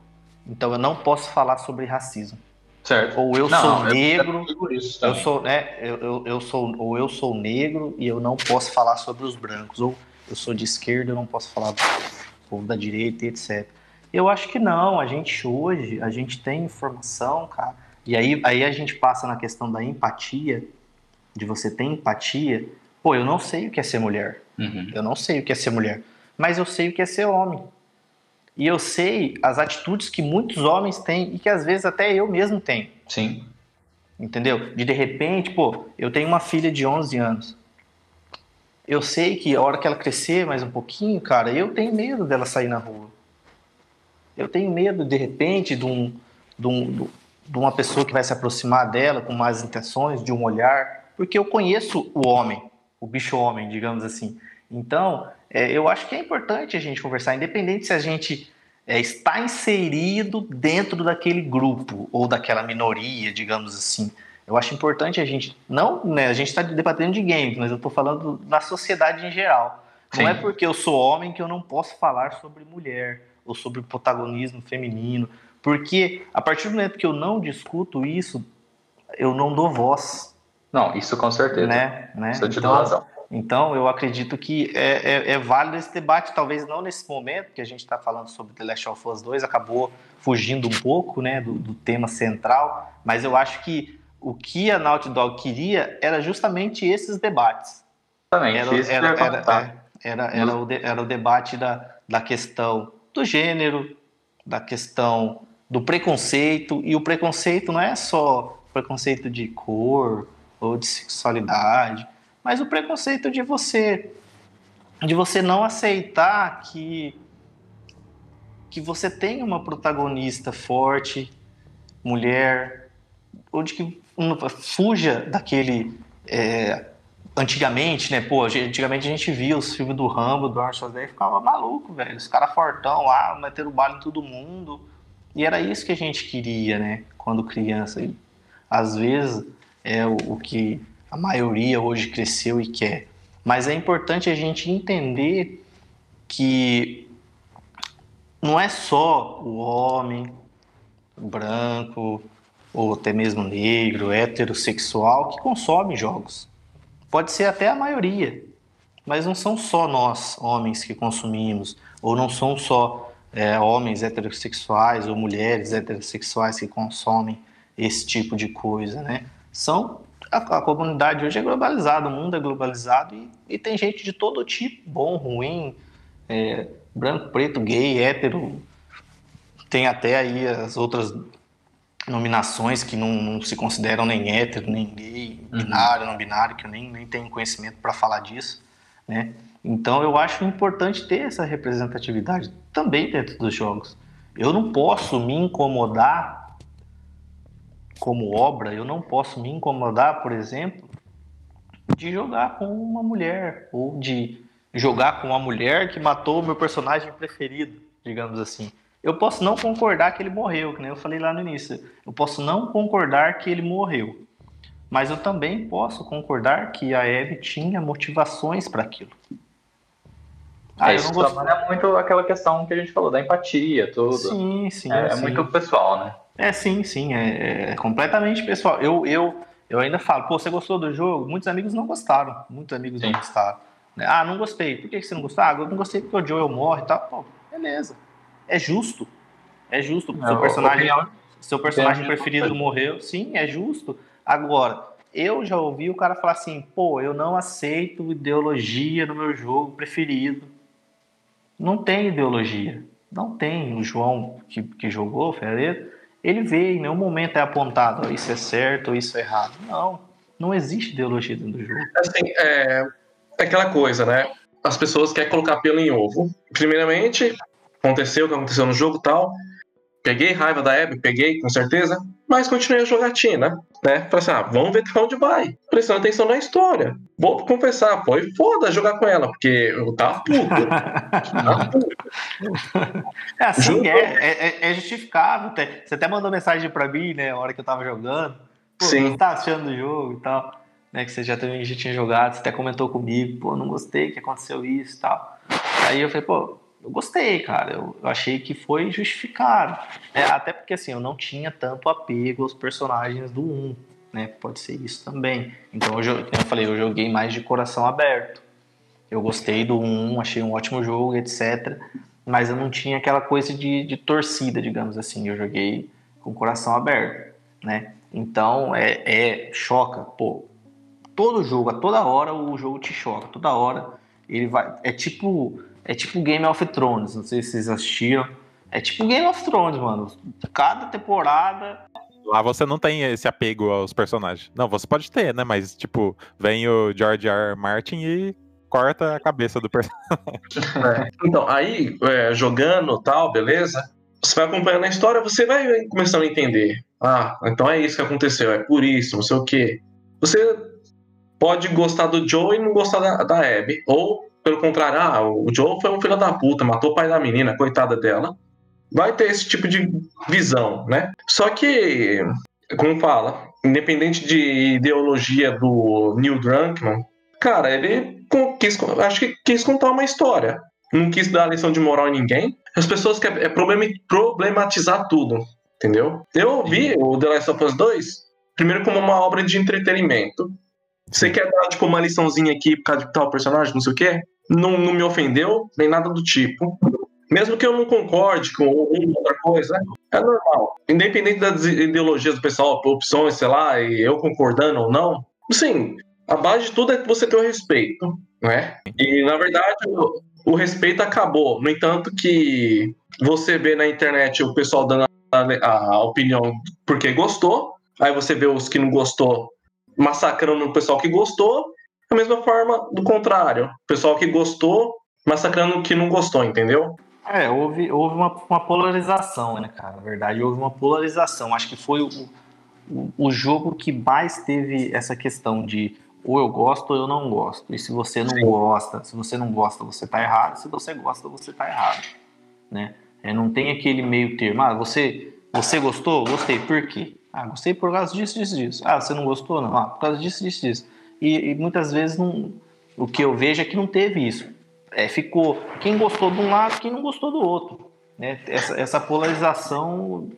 Speaker 3: então eu não posso falar sobre racismo.
Speaker 1: Certo.
Speaker 3: Ou eu
Speaker 1: Não,
Speaker 3: sou
Speaker 1: eu-
Speaker 3: negro,
Speaker 1: eu
Speaker 3: sou, né, eu, eu, eu sou, ou eu sou negro e eu não posso falar sobre os brancos, ou eu sou de esquerda, eu não posso falar do povo da direita, e etc. Eu acho que não, a gente hoje, a gente tem informação, cara, e aí, aí a gente passa na questão da empatia, de você ter empatia. Pô, eu não sei o que é ser mulher,
Speaker 1: Uhum.
Speaker 3: eu não sei o que é ser mulher, mas eu sei o que é ser homem. E eu sei as atitudes que muitos homens têm e que às vezes até eu mesmo tenho.
Speaker 1: Sim.
Speaker 3: Entendeu? De de repente, pô, eu tenho uma filha de 11 anos. Eu sei que a hora que ela crescer mais um pouquinho, cara, eu tenho medo dela sair na rua. Eu tenho medo, de repente, de, um, de, um, de uma pessoa que vai se aproximar dela com más intenções, de um olhar, porque eu conheço o homem, o bicho homem, digamos assim. Então, é, eu acho que é importante a gente conversar, independente se a gente é, está inserido dentro daquele grupo ou daquela minoria, digamos assim. Eu acho importante a gente, não, né, a gente está debatendo de games, mas eu estou falando na sociedade em geral. Não
Speaker 1: Sim.
Speaker 3: é porque eu sou homem que eu não posso falar sobre mulher ou sobre protagonismo feminino, porque a partir do momento que eu não discuto isso, eu não dou voz,
Speaker 1: Não, isso com certeza.
Speaker 3: né? né?
Speaker 1: Dou
Speaker 3: Então,
Speaker 1: razão.
Speaker 3: então, eu acredito que é, é, é válido esse debate, talvez não nesse momento, que a gente está falando sobre The Last of Us 2, acabou fugindo um pouco né, do, do tema central, mas eu acho que o que a Naughty Dog queria era justamente esses debates.
Speaker 1: Exatamente.
Speaker 3: Era,
Speaker 1: isso
Speaker 3: era, era,
Speaker 1: comentar.
Speaker 3: é, era, era, o, de- era o debate da, da questão do gênero, da questão do preconceito, e o preconceito não é só preconceito de cor ou de sexualidade, mas o preconceito de você de você não aceitar que que você tem uma protagonista forte, mulher, ou de que fuja daquele é, antigamente, né? Pô, antigamente a gente via os filmes do Rambo, do Arnold Schwarzenegger, ficava maluco, velho. Os caras fortão lá, metendo bala em todo mundo. E era isso que a gente queria, né? Quando criança. E, às vezes é o, o que a maioria hoje cresceu e quer. Mas é importante a gente entender que não é só o homem branco ou até mesmo negro, heterossexual que consome jogos. Pode ser até a maioria, mas não são só nós, homens, que consumimos, ou não são só é, homens heterossexuais ou mulheres heterossexuais que consomem esse tipo de coisa, né? São a, a comunidade hoje é globalizada, o mundo é globalizado e, e tem gente de todo tipo, bom, ruim, é, branco, preto, gay, hétero. Tem até aí as outras nominações que não, não se consideram nem hétero, nem gay, binário, não binário, que eu nem, nem tenho conhecimento para falar disso, né? Então eu acho importante ter essa representatividade também dentro dos jogos. Eu não posso me incomodar como obra, eu não posso me incomodar, por exemplo, de jogar com uma mulher ou de jogar com uma mulher que matou o meu personagem preferido, digamos assim. Eu posso não concordar que ele morreu, que nem eu falei lá no início. Eu posso não concordar que ele morreu. Mas eu também posso concordar que a Abby tinha motivações para aquilo.
Speaker 1: é, isso trabalha muito aquela questão que a gente falou, da empatia, tudo.
Speaker 3: Sim, sim.
Speaker 1: É, é
Speaker 3: sim.
Speaker 1: muito pessoal, né?
Speaker 3: É, sim, sim. É, é completamente pessoal. Eu, eu, eu ainda falo, pô, você gostou do jogo? Muitos amigos não gostaram. Muitos amigos
Speaker 1: Sim.
Speaker 3: não gostaram. né? Ah, não gostei. Por que você não gostou? Ah, eu não gostei porque o Joel morre e tal. Pô, beleza. É justo. É justo. Seu personagem, seu personagem
Speaker 1: opinião
Speaker 3: preferido morreu. Sim, é justo. Agora, eu já ouvi o cara falar assim, pô, eu não aceito ideologia no meu jogo preferido. Não tem ideologia. Não tem. O João que, que jogou, o Ferreira, ele vê, em nenhum momento é apontado, ó, isso é certo isso é errado. Não. Não existe ideologia dentro do jogo.
Speaker 4: Assim, é, é aquela coisa, né? As pessoas querem colocar pelo em ovo. Primeiramente, aconteceu o que aconteceu no jogo tal. Peguei raiva da Abby, peguei, com certeza. mas continuei a jogatina, né? Falei assim, ah, vamos ver até onde vai. Prestando atenção na história. Vou confessar, foi foda jogar com ela, porque eu tava puto. tava puto.
Speaker 3: É assim,
Speaker 4: Junto-
Speaker 3: é, é, é justificável. Você até mandou mensagem pra mim, né, a hora que eu tava jogando. Pô,
Speaker 4: Sim.
Speaker 3: você tá achando do jogo e tal. Né, que você já, também já tinha jogado, você até comentou comigo, pô, não gostei que aconteceu isso e tal. Aí eu falei, pô, eu gostei, cara. Eu, eu achei que foi justificado. É, até porque assim, eu não tinha tanto apego aos personagens do 1, né? Pode ser isso também. Então, eu, como eu falei, eu joguei mais de coração aberto. Eu gostei do 1, achei um ótimo jogo, etc. Mas eu não tinha aquela coisa de, de torcida, digamos assim. Eu joguei com coração aberto, né? Então, é, é choca, pô. Todo jogo, a toda hora o jogo te choca, toda hora ele vai. É tipo, é tipo Game of Thrones, não sei se vocês assistiram. É tipo Game of Thrones, mano. Cada temporada
Speaker 2: Lá você não tem esse apego aos personagens. Não, você pode ter, né? Mas, tipo, vem o George R. R. Martin e corta a cabeça do personagem.
Speaker 4: Então, aí, é, jogando tal, beleza? Você vai acompanhando a história, você vai começando a entender. Ah, então é isso que aconteceu, é por isso, não sei o quê. Você pode gostar do Joe e não gostar da, da Abby. Ou, pelo contrário, ah, o Joe foi um filho da puta, matou o pai da menina, coitada dela. Vai ter esse tipo de visão, né? Só que, como fala, independente de ideologia do Neil Druckmann, cara, ele quis, acho que quis contar uma história. Não quis dar lição de moral em ninguém. As pessoas querem é, problematizar tudo, entendeu? Eu vi o The Last of Us 2 primeiro como uma obra de entretenimento. Você quer dar tipo uma liçãozinha aqui por causa de tal personagem, não sei o quê? Não, não me ofendeu, nem nada do tipo. Mesmo que eu não concorde com uma outra coisa, é normal. Independente das ideologias do pessoal, opções, sei lá, e eu concordando ou não, sim, a base de tudo é que você ter o respeito, né? E na verdade o, o respeito acabou. No entanto, que você vê na internet o pessoal dando a, a opinião porque gostou, aí você vê os que não gostou massacrando o pessoal que gostou, da mesma forma do contrário, o pessoal que gostou massacrando o que não gostou, entendeu?
Speaker 3: É, houve, houve uma, uma polarização, né, cara? Na verdade, houve uma polarização. Acho que foi o, o, o jogo que mais teve essa questão de ou eu gosto ou eu não gosto. E se você não
Speaker 4: Sim.
Speaker 3: gosta, se você não gosta, você tá errado. Se você gosta, você tá errado, né? É, não tem aquele meio termo. Ah, você, você gostou? Gostei. Por quê? Ah, gostei por causa disso, disso, disso. Ah, você não gostou? Não. Ah, por causa disso, disso, disso. E, e muitas vezes não, o que eu vejo é que não teve isso. É, ficou quem gostou de um lado, quem não gostou do outro. Né? Essa, essa polarização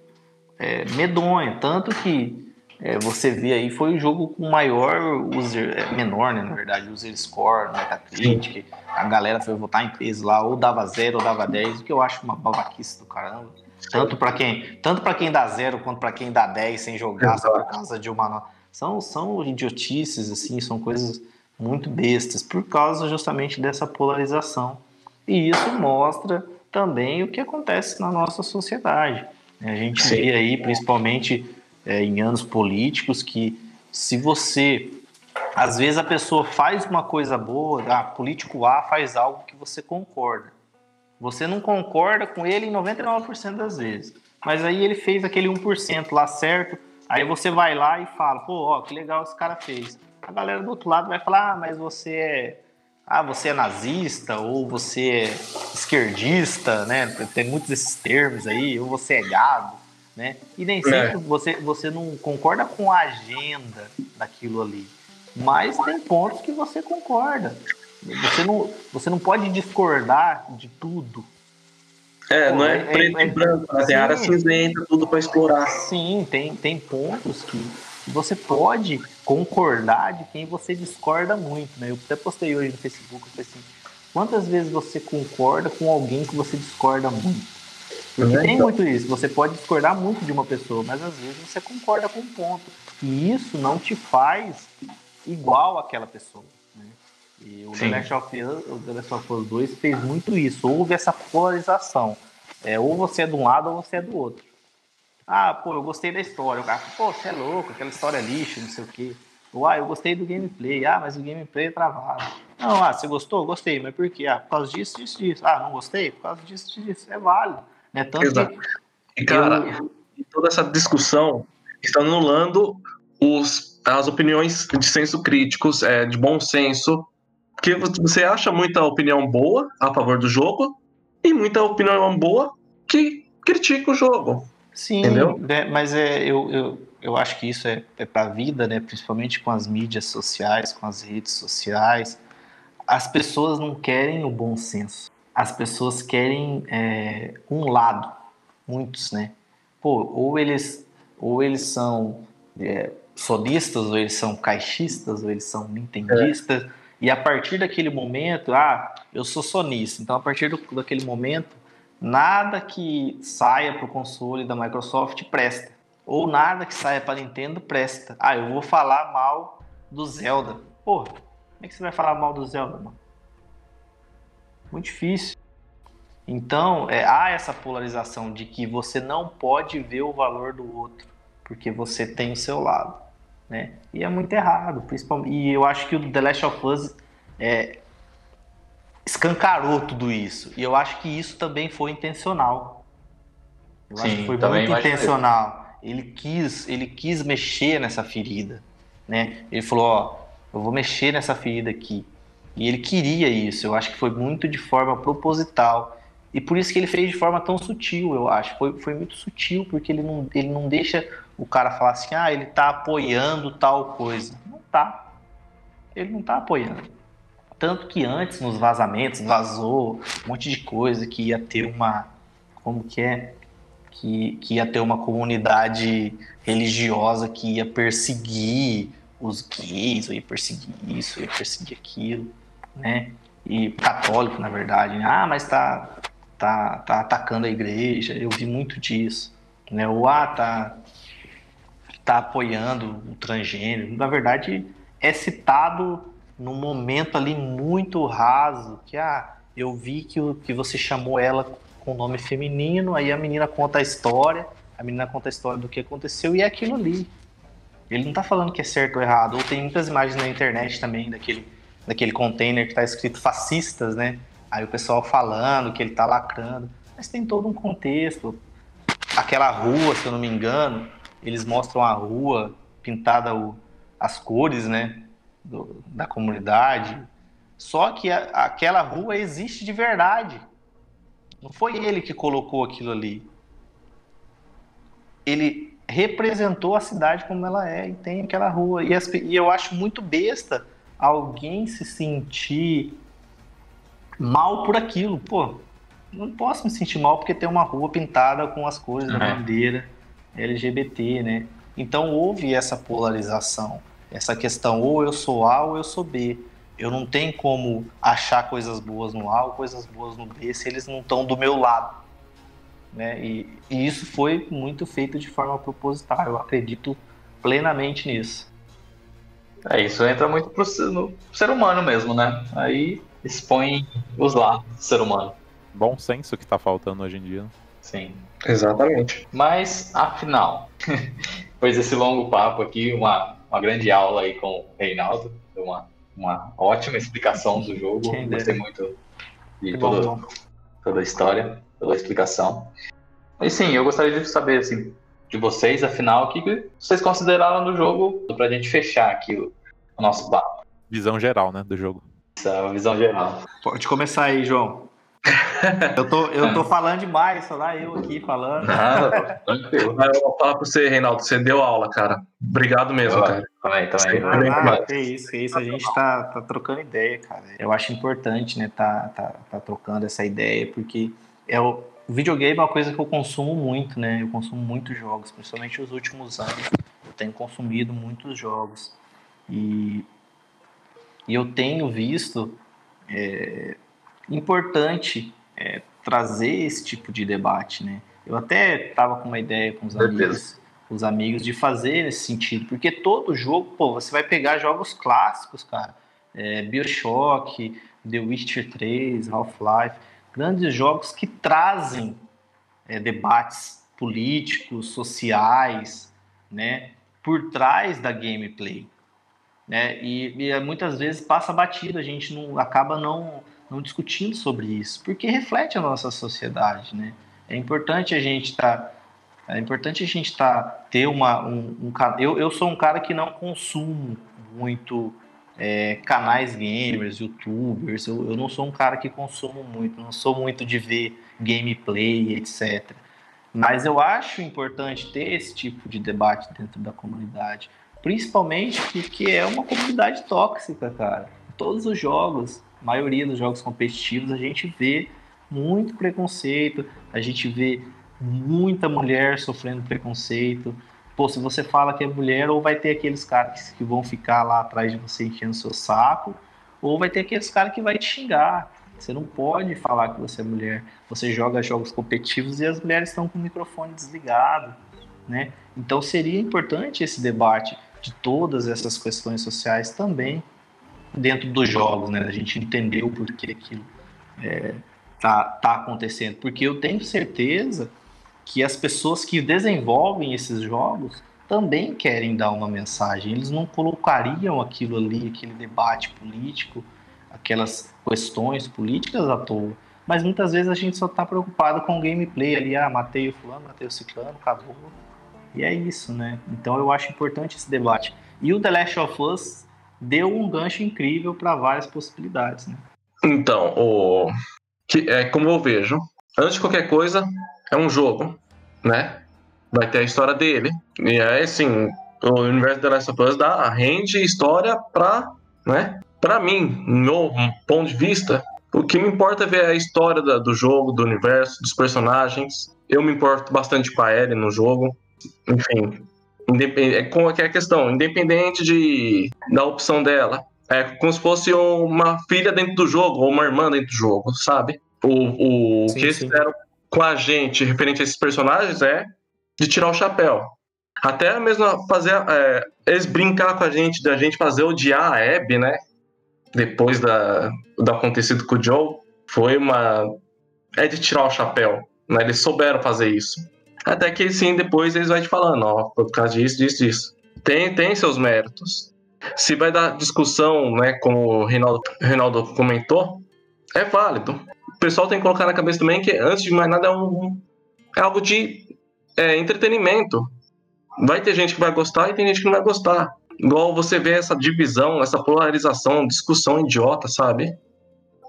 Speaker 3: é, medonha. Tanto que é, você vê aí, foi o jogo com maior user, é, menor, né, na verdade, user score, Metacritic. A galera foi votar em peso lá, ou dava zero ou dava 10, o que eu acho uma babaquice do caramba. Tanto para quem, tanto para quem dá zero quanto para quem dá 10 sem jogar só por causa de uma nota. São, são idiotices, assim, são coisas muito bestas, por causa justamente dessa polarização. E isso mostra também o que acontece na nossa sociedade. A gente
Speaker 4: Sim.
Speaker 3: vê aí, principalmente é, em anos políticos, que se você. Às vezes a pessoa faz uma coisa boa, ah, político A faz algo que você concorda. Você não concorda com ele em 99% das vezes. Mas aí ele fez aquele 1% lá certo, aí você vai lá e fala, pô, ó, que legal esse cara fez. A galera do outro lado vai falar, ah, mas você é. Ah, você é nazista, ou você é esquerdista, né? Tem muitos desses termos aí, ou você é gado, né? E nem sempre você, você não concorda com a agenda daquilo ali. Mas tem pontos que você concorda. Você não, você não pode discordar de tudo.
Speaker 4: É,
Speaker 3: Pô,
Speaker 4: não é,
Speaker 3: é-
Speaker 4: preto
Speaker 3: é-
Speaker 4: e branco, né? tem área cinzenta, tudo pra explorar.
Speaker 3: Sim, tem, tem pontos que você pode concordar de quem você discorda muito, né? Eu até postei hoje no Facebook, eu assim, quantas vezes você concorda com alguém que você discorda muito? Porque
Speaker 4: Né?
Speaker 3: tem
Speaker 4: Então,
Speaker 3: muito isso, você pode discordar muito de uma pessoa, mas às vezes você concorda com um ponto. E isso não te faz igual àquela pessoa. E o The. Last, of Us, o The Last of Us 2 fez muito isso. Houve essa polarização. É, ou você é de um lado ou você é do outro. Ah, pô, eu gostei da história. O cara, pô, você é louco, aquela história é lixo, não sei o quê. Ou, ah, eu gostei do gameplay. Ah, mas o gameplay é travado. Não, ah, você gostou? Gostei, mas por quê? Ah, por causa disso, disso, disso. Ah, não gostei? Por causa disso, disso. É válido. Né? Tanto
Speaker 4: Exato. E, cara, e toda essa discussão está anulando os, as opiniões de senso críticos, é, de bom senso, porque você acha muita opinião boa a favor do jogo e muita opinião boa que critica o jogo.
Speaker 3: Sim,
Speaker 4: Entendeu?
Speaker 3: né, mas é, eu, eu, eu acho que isso é, é para a vida, né? principalmente com as mídias sociais, com as redes sociais. As pessoas não querem o bom senso. As pessoas querem é, um lado, muitos, né? Pô, ou eles, ou eles são é, solistas, ou eles são caixistas, ou eles são nintendistas. E a partir daquele momento, ah, eu sou sonista. Então, a partir do, daquele momento, nada que saia para o console da Microsoft presta. Ou nada que saia para Nintendo presta. Ah, eu vou falar mal do Zelda. Porra, como é que você vai falar mal do Zelda, mano? Muito difícil. Então, é, há essa polarização de que você não pode ver o valor do outro, porque você tem o seu lado. Né? E é muito errado, principalmente. E eu acho que o The Last of Us é, escancarou tudo isso. E eu acho que isso também foi intencional. Eu acho
Speaker 1: Sim,
Speaker 3: que foi muito intencional. Ele quis, ele quis mexer nessa ferida, né? Ele falou, ó, eu vou mexer nessa ferida aqui. E ele queria isso. Eu acho que foi muito de forma proposital. E por isso que ele fez de forma tão sutil, eu acho. Foi, foi muito sutil, porque ele não, ele não deixa o cara falar assim, ah, ele tá apoiando tal coisa. Não tá. Ele não tá apoiando. Tanto que antes, nos vazamentos, vazou um monte de coisa que ia ter uma. Como que é? Que, que ia ter uma comunidade religiosa que ia perseguir os gays, ia perseguir isso, ia perseguir aquilo, né? E católico, na verdade. né? Ah, mas tá, tá, tá atacando a igreja. Eu vi muito disso. Né? Ou ah, tá, tá apoiando o transgênero. Na verdade, é citado num momento ali muito raso, que ah, eu vi que, o, que você chamou ela com nome feminino, aí a menina conta a história, a menina conta a história do que aconteceu e é aquilo ali. Ele não tá falando que é certo ou errado. Ou tem muitas imagens na internet também daquele, daquele container que tá escrito fascistas, né? Aí o pessoal falando que ele tá lacrando. Mas tem todo um contexto. Aquela rua, se eu não me engano, eles mostram a rua pintada o, as cores, né? do- da comunidade. Só que a- aquela rua existe de verdade. Não foi ele que colocou aquilo ali. Ele representou a cidade como ela é e tem aquela rua. E, as e eu acho muito besta alguém se sentir mal por aquilo. Pô, não posso me sentir mal porque tem uma rua pintada com as cores da
Speaker 1: Uhum.
Speaker 3: bandeira LGBT, né? Então houve essa polarização, essa questão ou eu sou A ou eu sou B. Eu não tenho como achar coisas boas no A ou coisas boas no B se eles não estão do meu lado. Né? E, e isso foi muito feito de forma proposital. Eu acredito plenamente nisso.
Speaker 1: É, isso entra muito pro no ser humano mesmo, né? Aí expõe os lados do ser humano.
Speaker 2: Bom senso que tá faltando hoje em dia. né?
Speaker 1: Sim.
Speaker 4: Exatamente.
Speaker 1: Mas, afinal, depois desse longo papo aqui, uma, uma grande aula aí com o Reinaldo, deu uma, uma ótima explicação do jogo.
Speaker 3: Quem.
Speaker 1: Gostei muito de toda, toda a história, toda a explicação. E sim, eu gostaria de saber, assim, de vocês, afinal, o que que vocês consideraram do jogo pra gente fechar aqui o, o nosso papo,
Speaker 2: Visão geral, né, do jogo.
Speaker 1: essa visão geral.
Speaker 3: Pode começar aí, João. Eu tô, eu tô falando demais, só lá eu aqui falando.
Speaker 1: Nada, tranquilo.
Speaker 4: Mas eu vou falar pra você, Reinaldo, você deu aula, cara. Obrigado mesmo,
Speaker 1: Vai.
Speaker 4: cara.
Speaker 1: Também, também.
Speaker 3: Ah, que isso, que isso. A gente tá, tá trocando ideia, cara. Eu acho importante, né, tá, tá, tá trocando essa ideia, porque é o, o videogame é uma coisa que eu consumo muito, né? Eu consumo muitos jogos, principalmente nos últimos anos. Eu tenho consumido muitos jogos. E, e eu tenho visto é, importante é, trazer esse tipo de debate, né? Eu até tava com uma ideia com os
Speaker 1: Certeza.
Speaker 3: amigos, os amigos de fazer nesse sentido, porque todo jogo, pô, você vai pegar jogos clássicos, cara, é, BioShock, The Witcher 3, Half-Life, grandes jogos que trazem é, debates políticos, sociais, né, por trás da gameplay, né, e, e muitas vezes passa batido, a gente não acaba não não discutindo sobre isso, porque reflete a nossa sociedade, né? É importante a gente estar É importante a gente tá, ter uma. Um, um, eu, eu sou um cara que não consumo muito é, canais gamers, youtubers. Eu, eu não sou um cara que consumo muito, não sou muito de ver gameplay, etc. Mas eu acho importante ter esse tipo de debate dentro da comunidade. Principalmente porque é uma comunidade tóxica, cara. Todos os jogos, maioria dos jogos competitivos, a gente vê muito preconceito, a gente vê muita mulher sofrendo preconceito. Pô, se você fala que é mulher, ou vai ter aqueles caras que vão ficar lá atrás de você enchendo seu saco, ou vai ter aqueles caras que vai te xingar. Você não pode falar que você é mulher. Você joga jogos competitivos e as mulheres estão com o microfone desligado, né? Então seria importante esse debate de todas essas questões sociais também dentro dos jogos, né? A gente entender o porquê aquilo é, tá, tá acontecendo. Porque eu tenho certeza que as pessoas que desenvolvem esses jogos também querem dar uma mensagem. Eles não colocariam aquilo ali, aquele debate político, aquelas questões políticas à toa. Mas muitas vezes a gente só está preocupado com o gameplay ali, ah, matei o fulano, matei o ciclano, acabou. E é isso, né? Então eu acho importante esse debate. E o The Last of Us deu um gancho incrível para várias possibilidades, né?
Speaker 4: Então, o... que, é como eu vejo, antes de qualquer coisa, é um jogo, né? Vai ter a história dele. E é assim, o universo The Last of Us dá, rende história pra, né? Pra mim, no ponto de vista, o que me importa é ver a história da, do jogo, do universo, dos personagens. Eu me importo bastante com a Ellie no jogo. Enfim, é com a questão, independente de, da opção dela. É como se fosse uma filha dentro do jogo, ou uma irmã dentro do jogo, sabe? O, o sim, que eles fizeram com a gente referente a esses personagens é de tirar o chapéu. Até mesmo fazer. É, eles brincar com a gente, da gente fazer odiar a Abby, né? Depois da, do acontecido com o Joe, foi uma. É de tirar o chapéu. Né? Eles souberam fazer isso. Até que sim, depois eles vão te falando, ó, por causa disso, disso, disso. Tem, tem seus méritos. Se vai dar discussão, né, como o Reinaldo, Reinaldo comentou, é válido pessoal tem que colocar na cabeça também que, antes de mais nada, é, um, é algo de é, entretenimento. Vai ter gente que vai gostar e tem gente que não vai gostar. Igual você vê essa divisão, essa polarização, discussão idiota, sabe?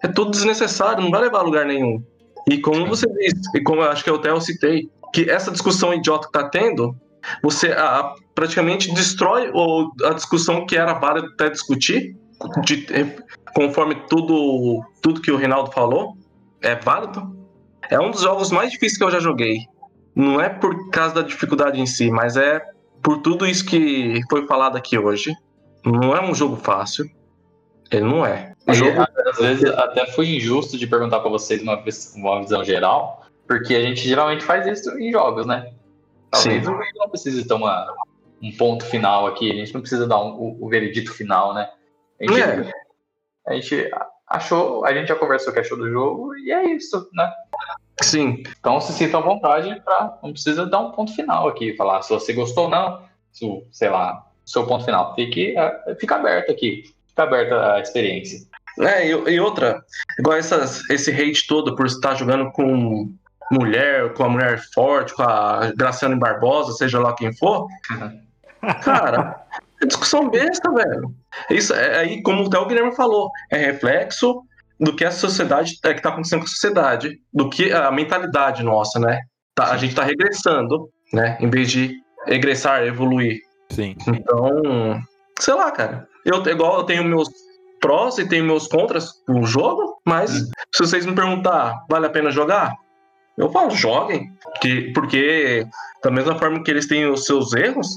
Speaker 4: É tudo desnecessário, não vai levar a lugar nenhum. E como você disse, e como eu acho que eu até eu citei, que essa discussão idiota que tá tendo, você a, praticamente destrói ou a discussão que era válida até discutir, de, conforme tudo, tudo que o Reinaldo falou é válido. É um dos jogos mais difíceis que eu já joguei. Não é por causa da dificuldade em si, mas é por tudo isso que foi falado aqui hoje. Não é um jogo fácil. Ele não é.
Speaker 1: O jogo... Às vezes até foi injusto de perguntar para vocês uma, uma visão geral, porque a gente geralmente faz isso em jogos, né? Talvez Sim. o não precise uma, um ponto final aqui, a gente não precisa dar um, o, o veredito final, né? A gente, é. a gente achou, a gente já conversou o que achou do jogo e é isso, né?
Speaker 4: Sim.
Speaker 1: Então se sinta à vontade para não precisa dar um ponto final aqui, falar se você gostou ou não, se, sei lá, seu ponto final. Fique, é, fica aberto aqui, fica aberta a experiência.
Speaker 4: É, e, e outra, igual essas, esse hate todo por estar jogando com mulher, com a mulher forte, com a Graciane Barbosa, seja lá quem for, cara, é discussão besta, velho. Isso é aí, como até o Guilherme falou, é reflexo do que a sociedade é que tá acontecendo com a sociedade, do que a mentalidade nossa, né? Tá, a gente tá regressando, né? Em vez de regressar, evoluir.
Speaker 2: Sim.
Speaker 4: Então, sei lá, cara. Eu, igual eu tenho meus prós e tenho meus contras no jogo, mas hum. se vocês me perguntar, vale a pena jogar? Eu falo, joguem. Que, porque, da mesma forma que eles têm os seus erros,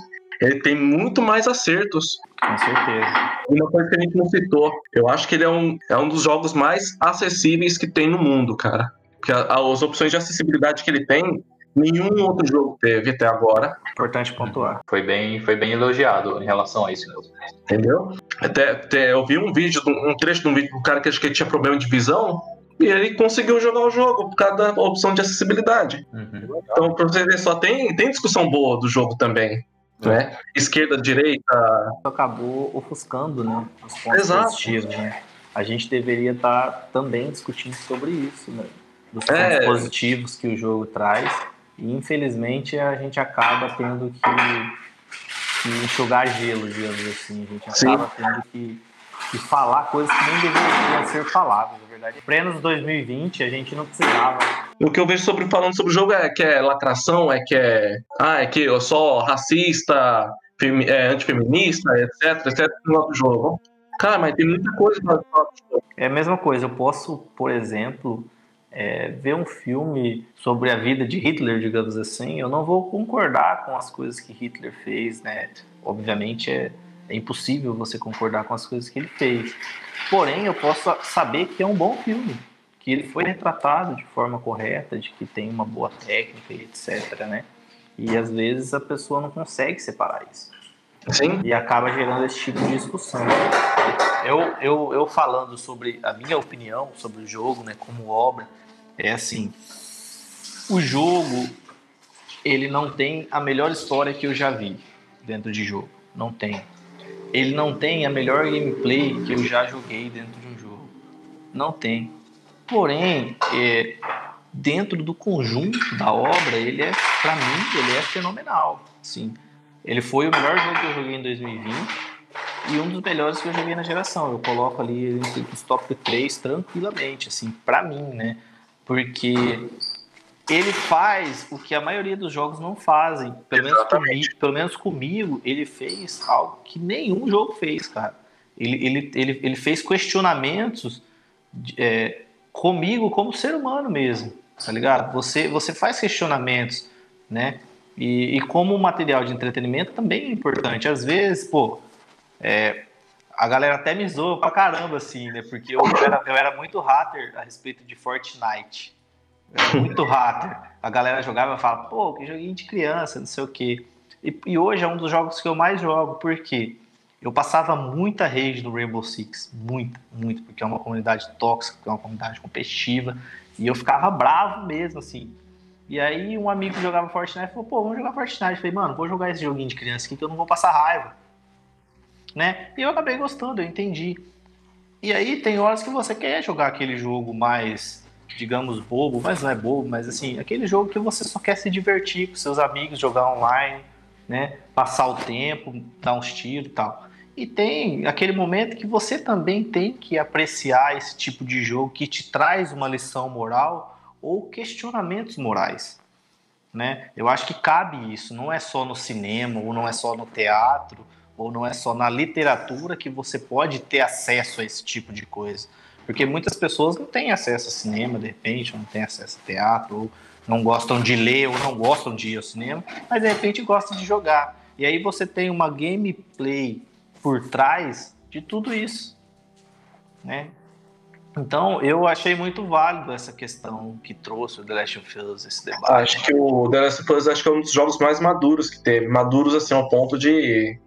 Speaker 4: ele tem muito mais acertos.
Speaker 3: Com certeza.
Speaker 4: Uma coisa que a gente não citou, eu acho que ele é um, é um dos jogos mais acessíveis que tem no mundo, cara. Porque as opções de acessibilidade que ele tem, nenhum outro jogo teve até agora.
Speaker 3: Importante pontuar.
Speaker 1: Foi bem, foi bem elogiado em relação a isso mesmo.
Speaker 4: Entendeu? Até, até eu vi um vídeo, um trecho de um vídeo do cara que acho que tinha problema de visão. E ele conseguiu jogar o jogo por causa da opção de acessibilidade. Uhum. Então, pra você ver, só tem, tem discussão boa do jogo também né? Esquerda, direita.
Speaker 3: Acabou ofuscando, né? Os pontos
Speaker 4: Exato.
Speaker 3: positivos, né? A gente deveria estar tá também discutindo sobre isso, né? Dos pontos é. positivos que o jogo traz E infelizmente a gente acaba tendo que, que enxugar gelo, digamos assim. A gente acaba Sim. tendo que, que falar coisas que nem deveriam ser faladas, verdade. Plenos 2020 a gente não precisava.
Speaker 4: O que eu vejo sobre falando sobre o jogo é que é lacração, é que é. Ah, é que eu sou racista, femi, é, antifeminista, etc, etc, no outro jogo. Cara, mas tem muita coisa no jogo.
Speaker 3: É a mesma coisa. Eu posso, por exemplo, é, ver um filme sobre a vida de Hitler, digamos assim, eu não vou concordar com as coisas que Hitler fez, né? Obviamente é, é impossível você concordar com as coisas que ele fez. Porém, eu posso saber que é um bom filme, que ele foi retratado de forma correta, de que tem uma boa técnica e etc, né? E às vezes a pessoa não consegue separar isso.
Speaker 4: Sim.
Speaker 3: E acaba gerando esse tipo de discussão. Eu, eu, eu falando sobre a minha opinião sobre o jogo, né, como obra, é assim, o jogo ele não tem a melhor história que eu já vi dentro de jogo, não tem. Ele não tem a melhor gameplay que eu já joguei dentro de um jogo, não tem. Porém, é, dentro do conjunto da obra, ele é, para mim, ele é fenomenal. Sim, ele foi o melhor jogo que eu joguei em 2020 e um dos melhores que eu joguei na geração. Eu coloco ali entre os top 3 tranquilamente, assim, para mim, né? Porque ele faz o que a maioria dos jogos não fazem. Pelo menos, comigo, pelo menos comigo, ele fez algo que nenhum jogo fez, cara. Ele, ele, ele, ele fez questionamentos é, comigo como ser humano mesmo, tá ligado? Você, você faz questionamentos, né? E, e como material de entretenimento também é importante. Às vezes, pô, é, a galera até me zoa pra caramba, assim, né? Porque eu era, eu era muito hater a respeito de Fortnite. Era muito hater. A galera jogava e falava, pô, que joguinho de criança, não sei o quê. E, e, hoje é um dos jogos que eu mais jogo, porque eu passava muita rage no Rainbow Six. Muita, muito, porque é uma comunidade tóxica, é uma comunidade competitiva. E eu ficava bravo mesmo, assim. E aí um amigo que jogava Fortnite falou, pô, vamos jogar Fortnite. Eu falei, mano, vou jogar esse joguinho de criança aqui que eu não vou passar raiva né? E eu acabei gostando, eu entendi. E aí tem horas que você quer jogar aquele jogo mais, digamos, bobo, mas não é bobo, mas assim, aquele jogo que você só quer se divertir com seus amigos, jogar online, né? Passar o tempo, dar uns tiros e tal. E tem aquele momento que você também tem que apreciar esse tipo de jogo que te traz uma lição moral ou questionamentos morais. Né? Eu acho que cabe isso, não é só no cinema ou não é só no teatro ou não é só na literatura que você pode ter acesso a esse tipo de coisa. Porque muitas pessoas não têm acesso a cinema, de repente, ou não têm acesso a teatro, ou não gostam de ler, ou não gostam de ir ao cinema, mas de repente gostam de jogar. E aí você tem uma gameplay por trás de tudo isso, né? Então, eu achei muito válido essa questão que trouxe o The Last of Us, esse debate.
Speaker 4: Acho que o The Last of Us acho que é um dos jogos mais maduros que teve. Maduros, assim, ao ponto de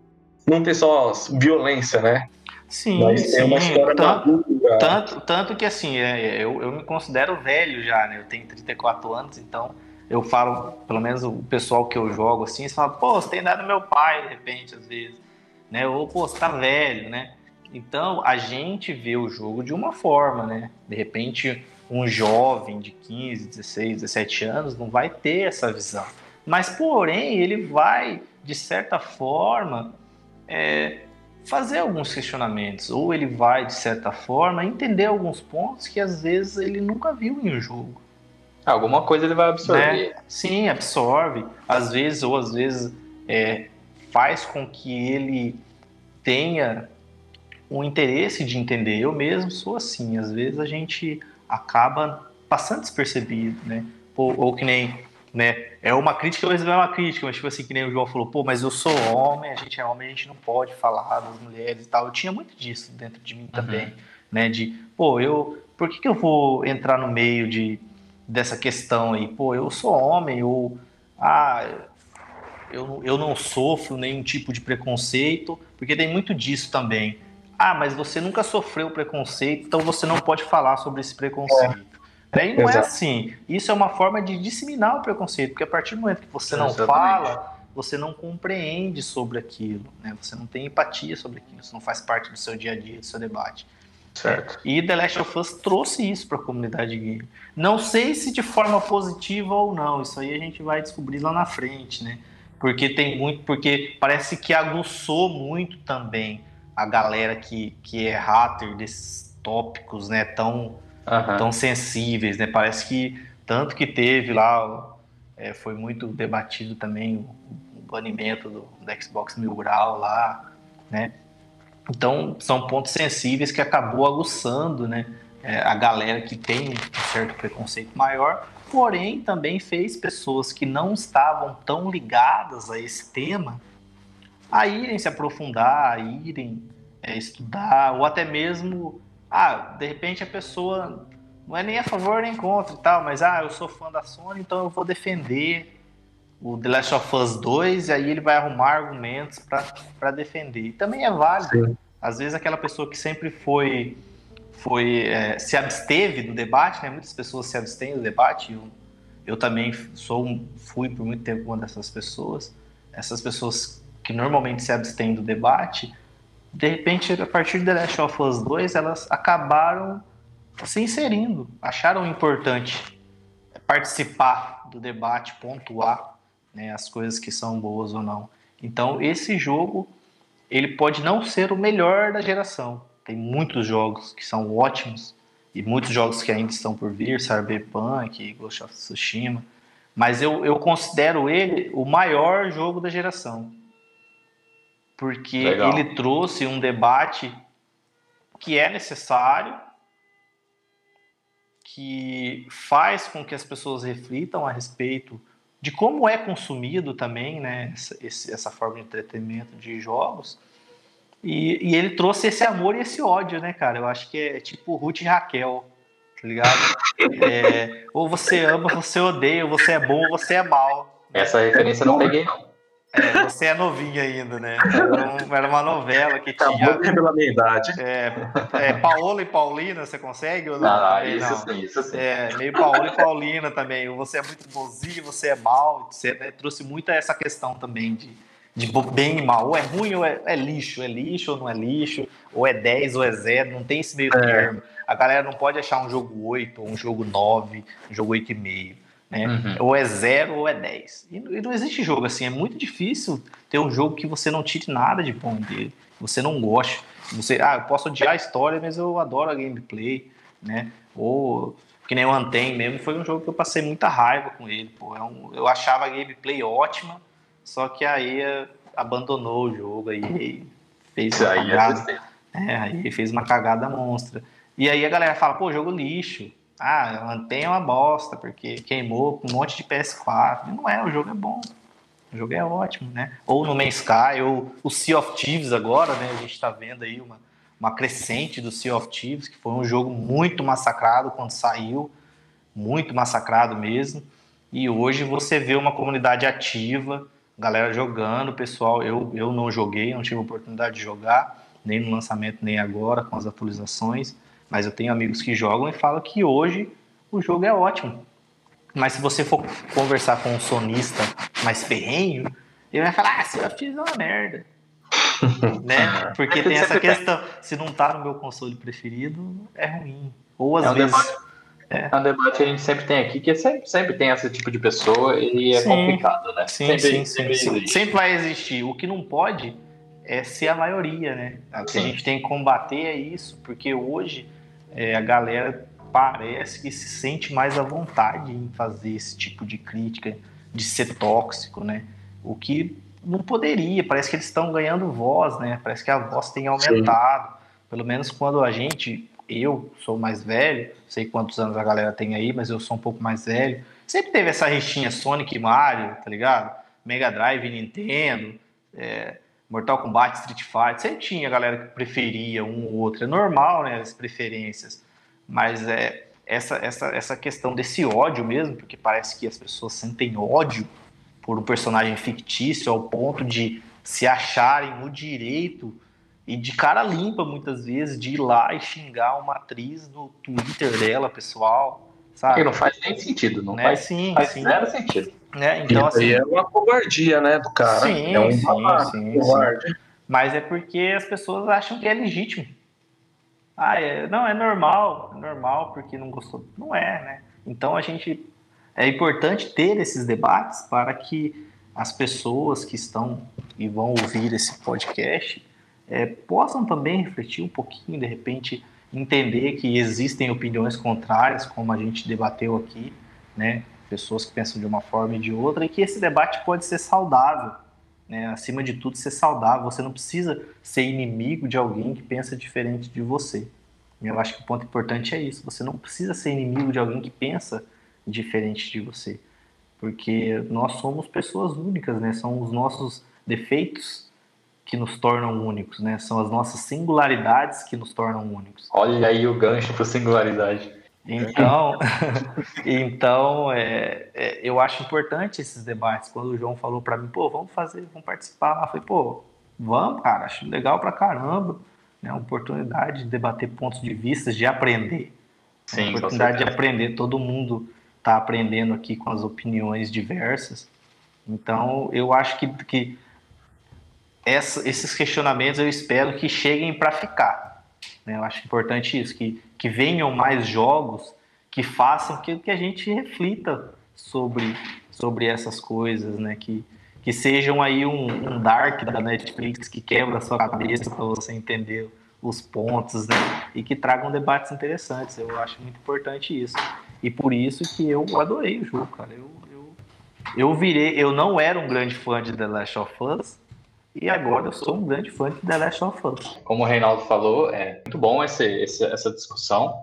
Speaker 4: não ter só violência, né?
Speaker 3: Sim, Mas sim. uma história tanto, tanto, tanto, que assim, é, eu, eu me considero velho já, né? Eu tenho 34 anos, então eu falo, pelo menos o pessoal que eu jogo assim, eles falam, pô, você tem dado meu pai, de repente, às vezes. Né? Ou, pô, você tá velho, né? Então a gente vê o jogo de uma forma, né? De repente, um jovem de 15, 16, 17 anos não vai ter essa visão. Mas, porém, ele vai, de certa forma, é, fazer alguns questionamentos, ou ele vai, de certa forma, entender alguns pontos que às vezes ele nunca viu em um jogo.
Speaker 1: Alguma coisa ele vai absorver.
Speaker 3: Né? Sim, absorve. Às vezes, ou às vezes é, faz com que ele tenha um interesse de entender. Eu mesmo sou assim. Às vezes a gente acaba passando despercebido, né? Ou, ou que nem né? É uma crítica, mas não é uma crítica, mas tipo assim, que nem o João falou, pô, mas eu sou homem, a gente é homem, a gente não pode falar das mulheres e tal. Eu tinha muito disso dentro de mim uhum. também, né? De, pô, eu, por que, que eu vou entrar no meio de, dessa questão aí? Pô, eu sou homem, ou, ah, eu, eu não sofro nenhum tipo de preconceito, porque tem muito disso também. Ah, mas você nunca sofreu preconceito, então você não pode falar sobre esse preconceito. E não é Exato. é assim. Isso é uma forma de disseminar o preconceito, porque a partir do momento que você não Exatamente. fala, você não compreende sobre aquilo, né? Você não tem empatia sobre aquilo, isso não faz parte do seu dia a dia, do seu debate.
Speaker 4: Certo.
Speaker 3: E The Last of Us trouxe isso para a comunidade game. Não sei se de forma positiva ou não, isso aí a gente vai descobrir lá na frente, né? Porque tem muito, porque parece que aguçou muito também a galera que, que é hater desses tópicos, né, tão,
Speaker 1: Aham.
Speaker 3: tão sensíveis, né? Parece que tanto que teve lá, é, foi muito debatido também o, o banimento do, do Xbox Mil Grau lá, né? Então são pontos sensíveis que acabou aguçando, né? é, a galera que tem um certo preconceito maior, porém também fez pessoas que não estavam tão ligadas a esse tema a irem se aprofundar, a irem é, estudar, ou até mesmo, ah, de repente a pessoa não é nem a favor nem contra e tal, mas ah, eu sou fã da Sony, então eu vou defender o The Last of Us 2 e aí ele vai arrumar argumentos para defender. E também é válido.
Speaker 4: Sim.
Speaker 3: Às vezes aquela pessoa que sempre foi foi é, se absteve do debate, né? Muitas pessoas se abstêm do debate. Eu, eu também sou um, fui por muito tempo uma dessas pessoas. Essas pessoas que normalmente se abstêm do debate, de repente, a partir de The Last of Us 2, elas acabaram se inserindo, acharam importante participar do debate, pontuar né, as coisas que são boas ou não. Então, esse jogo, ele pode não ser o melhor da geração. Tem muitos jogos que são ótimos e muitos jogos que ainda estão por vir, Cyberpunk, Ghost of Tsushima. Mas eu, eu considero ele o maior jogo da geração. Porque
Speaker 1: Legal.
Speaker 3: ele trouxe um debate que é necessário, que faz com que as pessoas reflitam a respeito de como é consumido também né, essa, essa forma de entretenimento de jogos. E, e ele trouxe esse amor e esse ódio, né, cara? Eu acho que é tipo Ruth e Raquel, tá ligado? É, ou você ama, ou você odeia, ou você é bom, ou você é mal.
Speaker 1: Essa referência eu não peguei, não.
Speaker 3: É, você é novinho ainda, né? Era, um- era uma novela que
Speaker 4: Acabou
Speaker 3: tinha
Speaker 4: de revelar a minha idade.
Speaker 3: é, é, Paola e Paulina, você consegue ou não? Também
Speaker 1: isso
Speaker 3: não.
Speaker 1: sim, isso sim.
Speaker 3: É, meio Paola e Paulina também. Você é muito bonzinho, você é mal. Você né, trouxe muito essa questão também de, de bem e mal. Ou é ruim ou é, é lixo. É lixo ou não é lixo. Ou é 10 ou é 0. Não tem esse meio termo. A galera não pode achar um jogo 8, ou um jogo 9, um jogo 8,5. Né?
Speaker 1: Uhum.
Speaker 3: Ou é 0 ou é 10. E, e não existe jogo assim. É muito difícil ter um jogo que você não tire nada de bom dele. Você não goste. Você, ah, eu posso odiar a história, mas eu adoro a gameplay, né? Ou que nem o Anthem mesmo, foi um jogo que eu passei muita raiva com ele, pô. É um- eu achava a gameplay ótima, só que aí eh, abandonou o jogo aí fez uma
Speaker 1: aí é
Speaker 3: cagada. É, aí fez uma cagada monstra. E aí a galera fala, pô, jogo lixo. Ah, o Anthem é uma bosta, porque queimou um monte de PS4. E não é, o jogo é bom. O jogo é ótimo, né? Ou no Man's Sky, ou o Sea of Thieves agora, né? A gente tá vendo aí uma, uma crescente do Sea of Thieves, que foi um jogo muito massacrado quando saiu. Muito massacrado mesmo. E hoje você vê uma comunidade ativa, galera jogando, pessoal. Eu, eu não joguei, não tive a oportunidade de jogar, nem no lançamento, nem agora, com as atualizações. Mas eu tenho amigos que jogam e falam que hoje o jogo é ótimo. Mas se você for conversar com um sonista mais ferrenho, ele vai falar: Ah, of Thieves é uma merda. né? Porque tem essa questão: se não tá no meu console preferido, é ruim. Ou às
Speaker 1: É um
Speaker 3: vezes.
Speaker 1: debate. É um debate que a gente sempre tem aqui, que sempre, sempre tem esse tipo de pessoa e é
Speaker 3: Sim.
Speaker 1: complicado, né?
Speaker 3: Sim,
Speaker 1: sempre,
Speaker 3: sim,
Speaker 1: sempre
Speaker 3: sim.
Speaker 1: existe.
Speaker 3: Sempre vai existir. O que não pode é ser a maioria, né? O que a gente tem que combater é isso, porque hoje é, a galera parece que se sente mais à vontade em fazer esse tipo de crítica, de ser tóxico, né? O que não poderia, parece que eles estão ganhando voz, né? Parece que a voz tem aumentado. Pelo menos quando a gente, eu sou mais velho, sei quantos anos a galera tem aí, mas eu sou um pouco mais velho. Sempre teve essa rixinha Sonic e Mario, tá ligado? Mega Drive Nintendo, é, Mortal Kombat, Street Fighter. Sempre tinha galera que preferia um ou outro. É normal, né? As preferências. Mas é essa, essa, essa questão desse ódio mesmo, porque parece que as pessoas sentem ódio por um personagem fictício ao ponto de se acharem no direito e de cara limpa muitas vezes de ir lá e xingar uma atriz no Twitter dela, pessoal, sabe?
Speaker 1: Porque não faz nem sentido, não
Speaker 3: né?
Speaker 1: faz,
Speaker 3: Sim,
Speaker 1: faz
Speaker 3: sim.
Speaker 1: zero sentido.
Speaker 3: Né?
Speaker 4: Então,
Speaker 3: assim,
Speaker 4: é uma covardia, né, do cara.
Speaker 3: Sim,
Speaker 4: é um
Speaker 3: sim, sim,
Speaker 4: covarde.
Speaker 3: mas é porque as pessoas acham que é legítimo. ah, é, não, é normal, é normal porque não gostou. Não é, né? Então a gente é importante ter esses debates para que as pessoas que estão e vão ouvir esse podcast é, possam também refletir um pouquinho, de repente entender que existem opiniões contrárias, como a gente debateu aqui, né? Pessoas que pensam de uma forma e de outra, e que esse debate pode ser saudável, né? Acima de tudo, ser saudável. Você não precisa ser inimigo de alguém que pensa diferente de você. Eu acho que o ponto importante é isso. Você não precisa ser inimigo de alguém que pensa diferente de você, porque nós somos pessoas únicas, né? São os nossos defeitos que nos tornam únicos, né? São as nossas singularidades que nos tornam únicos.
Speaker 1: Olha aí o gancho para singularidade.
Speaker 3: Então, então é, é, eu acho importante esses debates. Quando o João falou para mim, pô, vamos fazer, vamos participar, eu falei, pô, vamos, cara, acho legal pra caramba. Né? Uma oportunidade de debater pontos de vista, de aprender.
Speaker 1: Sim,
Speaker 3: uma oportunidade de aprender. Todo mundo está aprendendo aqui com as opiniões diversas. Então, eu acho que, que essa, esses questionamentos eu espero que cheguem para ficar. Né? Eu acho importante isso, que, que venham mais jogos que façam que, que a gente reflita sobre, sobre essas coisas, né? que, que sejam aí um, um Dark da Netflix que quebra a sua cabeça para você entender os pontos, né? E que tragam debates interessantes. Eu acho muito importante isso. E por isso que eu adorei o jogo, cara. Eu, eu, eu virei, eu não era um grande fã de The Last of Us, e agora eu sou um grande fã de The Last of Us.
Speaker 1: Como o Reinaldo falou, é muito bom esse, esse, essa discussão.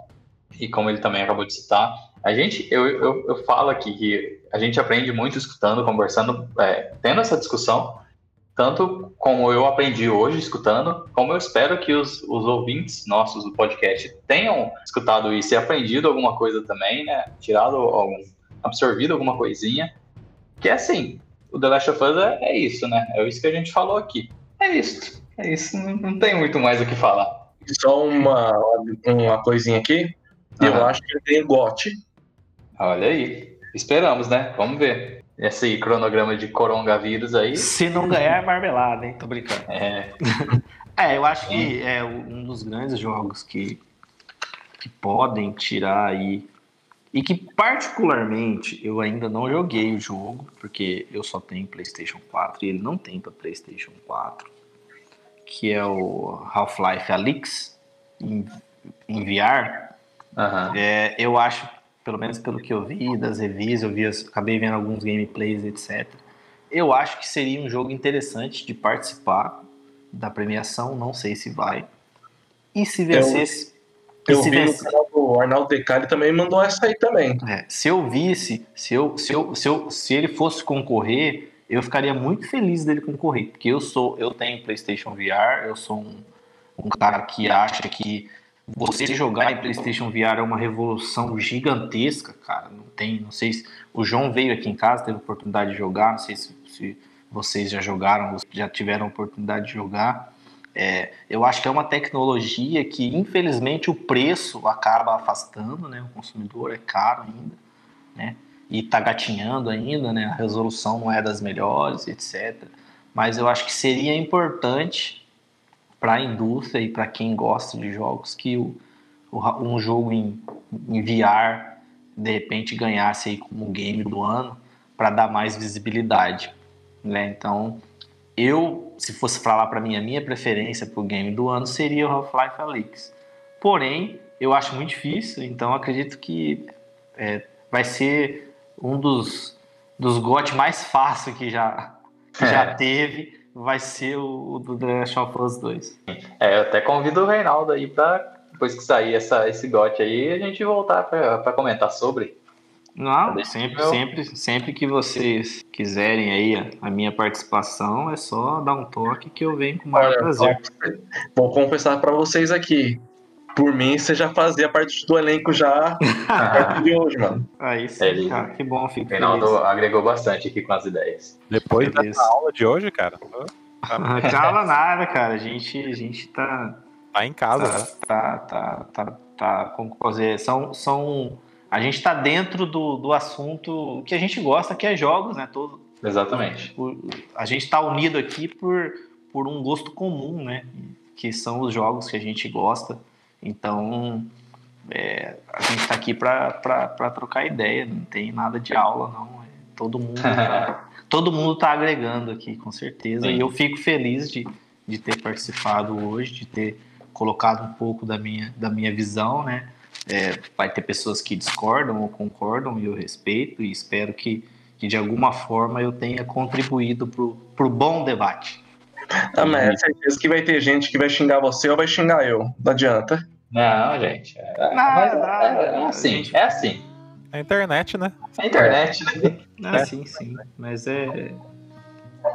Speaker 1: E como ele também acabou de citar, a gente, eu, eu, eu falo aqui que a gente aprende muito escutando, conversando, é, tendo essa discussão, tanto como eu aprendi hoje escutando, como eu espero que os, os ouvintes nossos do podcast tenham escutado isso e aprendido alguma coisa também, né? Tirado algum, absorvido alguma coisinha. Que é assim, o The Last of Us é, é, isso, né? É isso que a gente falou aqui. É isso. É isso. Não, não tem muito mais o que falar.
Speaker 4: Só uma, uma coisinha aqui. Uhum. Eu acho que ele tem gote.
Speaker 1: Olha aí. Esperamos, né? Vamos ver. Esse cronograma de coronavírus aí.
Speaker 3: Se não ganhar, é marmelada, hein? Tô brincando.
Speaker 1: É.
Speaker 3: é, eu acho que é um dos grandes jogos que, que podem tirar aí e que particularmente eu ainda não joguei o jogo, porque eu só tenho PlayStation 4 e ele não tem para PlayStation 4, que é o Half-Life Alyx em, em VR.
Speaker 1: Uhum.
Speaker 3: É, eu acho, pelo menos pelo que eu vi das reviews, eu vi, acabei vendo alguns gameplays, etc. Eu acho que seria um jogo interessante de participar da premiação, não sei se vai. E se vencesse,
Speaker 4: eu vi visse... o Arnaldo Decali também mandou essa aí também.
Speaker 3: É, se eu visse, se, eu, se, eu, se, eu, se ele fosse concorrer, eu ficaria muito feliz dele concorrer, porque eu sou, eu tenho PlayStation VR, eu sou um, um cara que acha que você jogar em PlayStation VR é uma revolução gigantesca, cara. Não tem, não sei se o João veio aqui em casa, teve oportunidade de jogar, não sei se, se vocês já jogaram, já tiveram oportunidade de jogar. É, eu acho que é uma tecnologia que, infelizmente, o preço acaba afastando, né? O consumidor é caro ainda, né? E está gatinhando ainda, né? A resolução não é das melhores, etc. Mas eu acho que seria importante para a indústria e para quem gosta de jogos que o, o, um jogo em, em VR de repente ganhasse aí como game do ano para dar mais visibilidade, né? Então eu, se fosse falar para mim, a minha preferência para o game do ano seria o Half-Life Alyx. Porém, eu acho muito difícil, então acredito que é, vai ser um dos, dos GOT mais fácil que já, que é. já teve, vai ser o, o do The Last of Us 2.
Speaker 1: É, eu até convido o Reinaldo aí para depois que sair essa, esse GOT aí, a gente voltar para comentar sobre.
Speaker 3: Não, sempre, sempre, sempre que vocês quiserem aí a, a, minha participação, é só dar um toque que eu venho com o maior Olha, prazer.
Speaker 4: Vou confessar para vocês aqui. Por mim, você já fazia parte do elenco já a partir de hoje, mano.
Speaker 3: Aí sim, Ele, cara, que bom, fico
Speaker 1: Reinaldo feliz. agregou bastante aqui com as ideias.
Speaker 2: Depois dessa aula de hoje, cara.
Speaker 3: Cala nada, cara. A gente, a gente tá.
Speaker 2: Tá em casa,
Speaker 3: tá,
Speaker 2: né?
Speaker 3: Tá, tá, tá, tá. Como fazer? São. são a gente está dentro do, do assunto que a gente gosta, que é jogos, né? Todo,
Speaker 1: Exatamente.
Speaker 3: a gente está unido aqui por, por um gosto comum, né? Que são os jogos que a gente gosta. Então, é, a gente está aqui para trocar ideia, não tem nada de aula, não. É, todo mundo tá, todo mundo está agregando aqui, com certeza. Sim. E eu fico feliz de, de ter participado hoje, de ter colocado um pouco da minha, da minha visão, né? É, vai ter pessoas que discordam ou concordam e eu respeito e espero que, que de alguma forma eu tenha contribuído para o bom debate.
Speaker 4: Ah, mas é certeza que vai ter gente que vai xingar você ou vai xingar eu. Não adianta.
Speaker 1: Não, gente. É, não, mas é, é, é assim, gente... é assim.
Speaker 2: É a internet, né?
Speaker 1: É a internet, né?
Speaker 3: Ah, sim, sim. Mas é.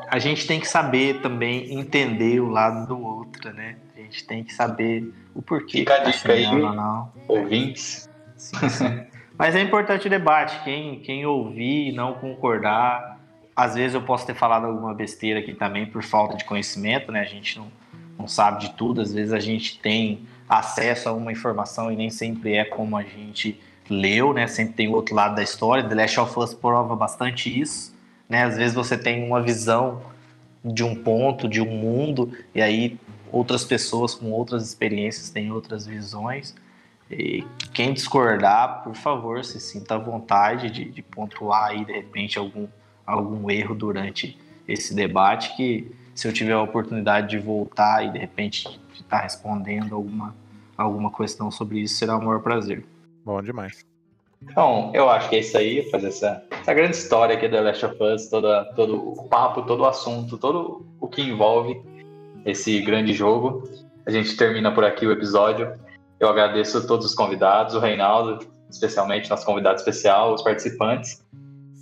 Speaker 3: A gente tem que saber também entender o lado do outro, né? A gente tem que saber o porquê.
Speaker 1: Fica a dica aí, não. ouvintes.
Speaker 3: Sim, sim. Mas é importante o debate. Quem, quem ouvir e não concordar, às vezes eu posso ter falado alguma besteira aqui também por falta de conhecimento, né? A gente não, não sabe de tudo, às vezes a gente tem acesso a uma informação e nem sempre é como a gente leu, né? Sempre tem o outro lado da história. The Last of Us prova bastante isso, né? Às vezes você tem uma visão de um ponto, de um mundo, e aí outras pessoas com outras experiências têm outras visões. E quem discordar, por favor, se sinta à vontade de, de pontuar aí, de repente, algum, algum erro durante esse debate, que se eu tiver a oportunidade de voltar e, de repente, estar tá respondendo alguma, alguma questão sobre isso, será o maior prazer.
Speaker 2: Bom demais.
Speaker 1: Então, eu acho que é isso aí, fazer essa, essa grande história aqui da Last of Us, toda, todo o papo, todo o assunto, todo o que envolve esse grande jogo. A gente termina por aqui o episódio. Eu agradeço a todos os convidados, o Reinaldo, especialmente nosso convidado especial, os participantes.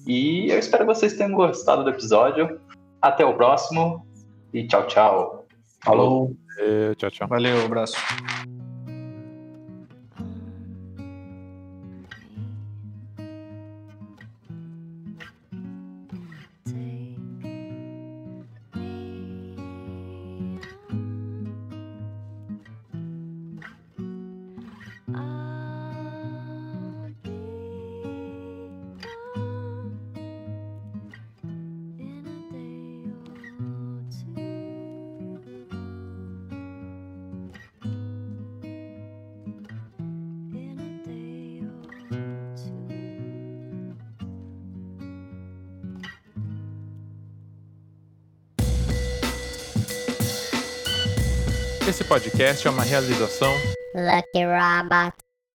Speaker 1: E eu espero que vocês tenham gostado do episódio. Até o próximo e tchau, tchau.
Speaker 3: Falou.
Speaker 2: Valeu, tchau, tchau.
Speaker 3: Valeu, abraço.
Speaker 2: Podcast é uma realização
Speaker 6: Lucky Robot.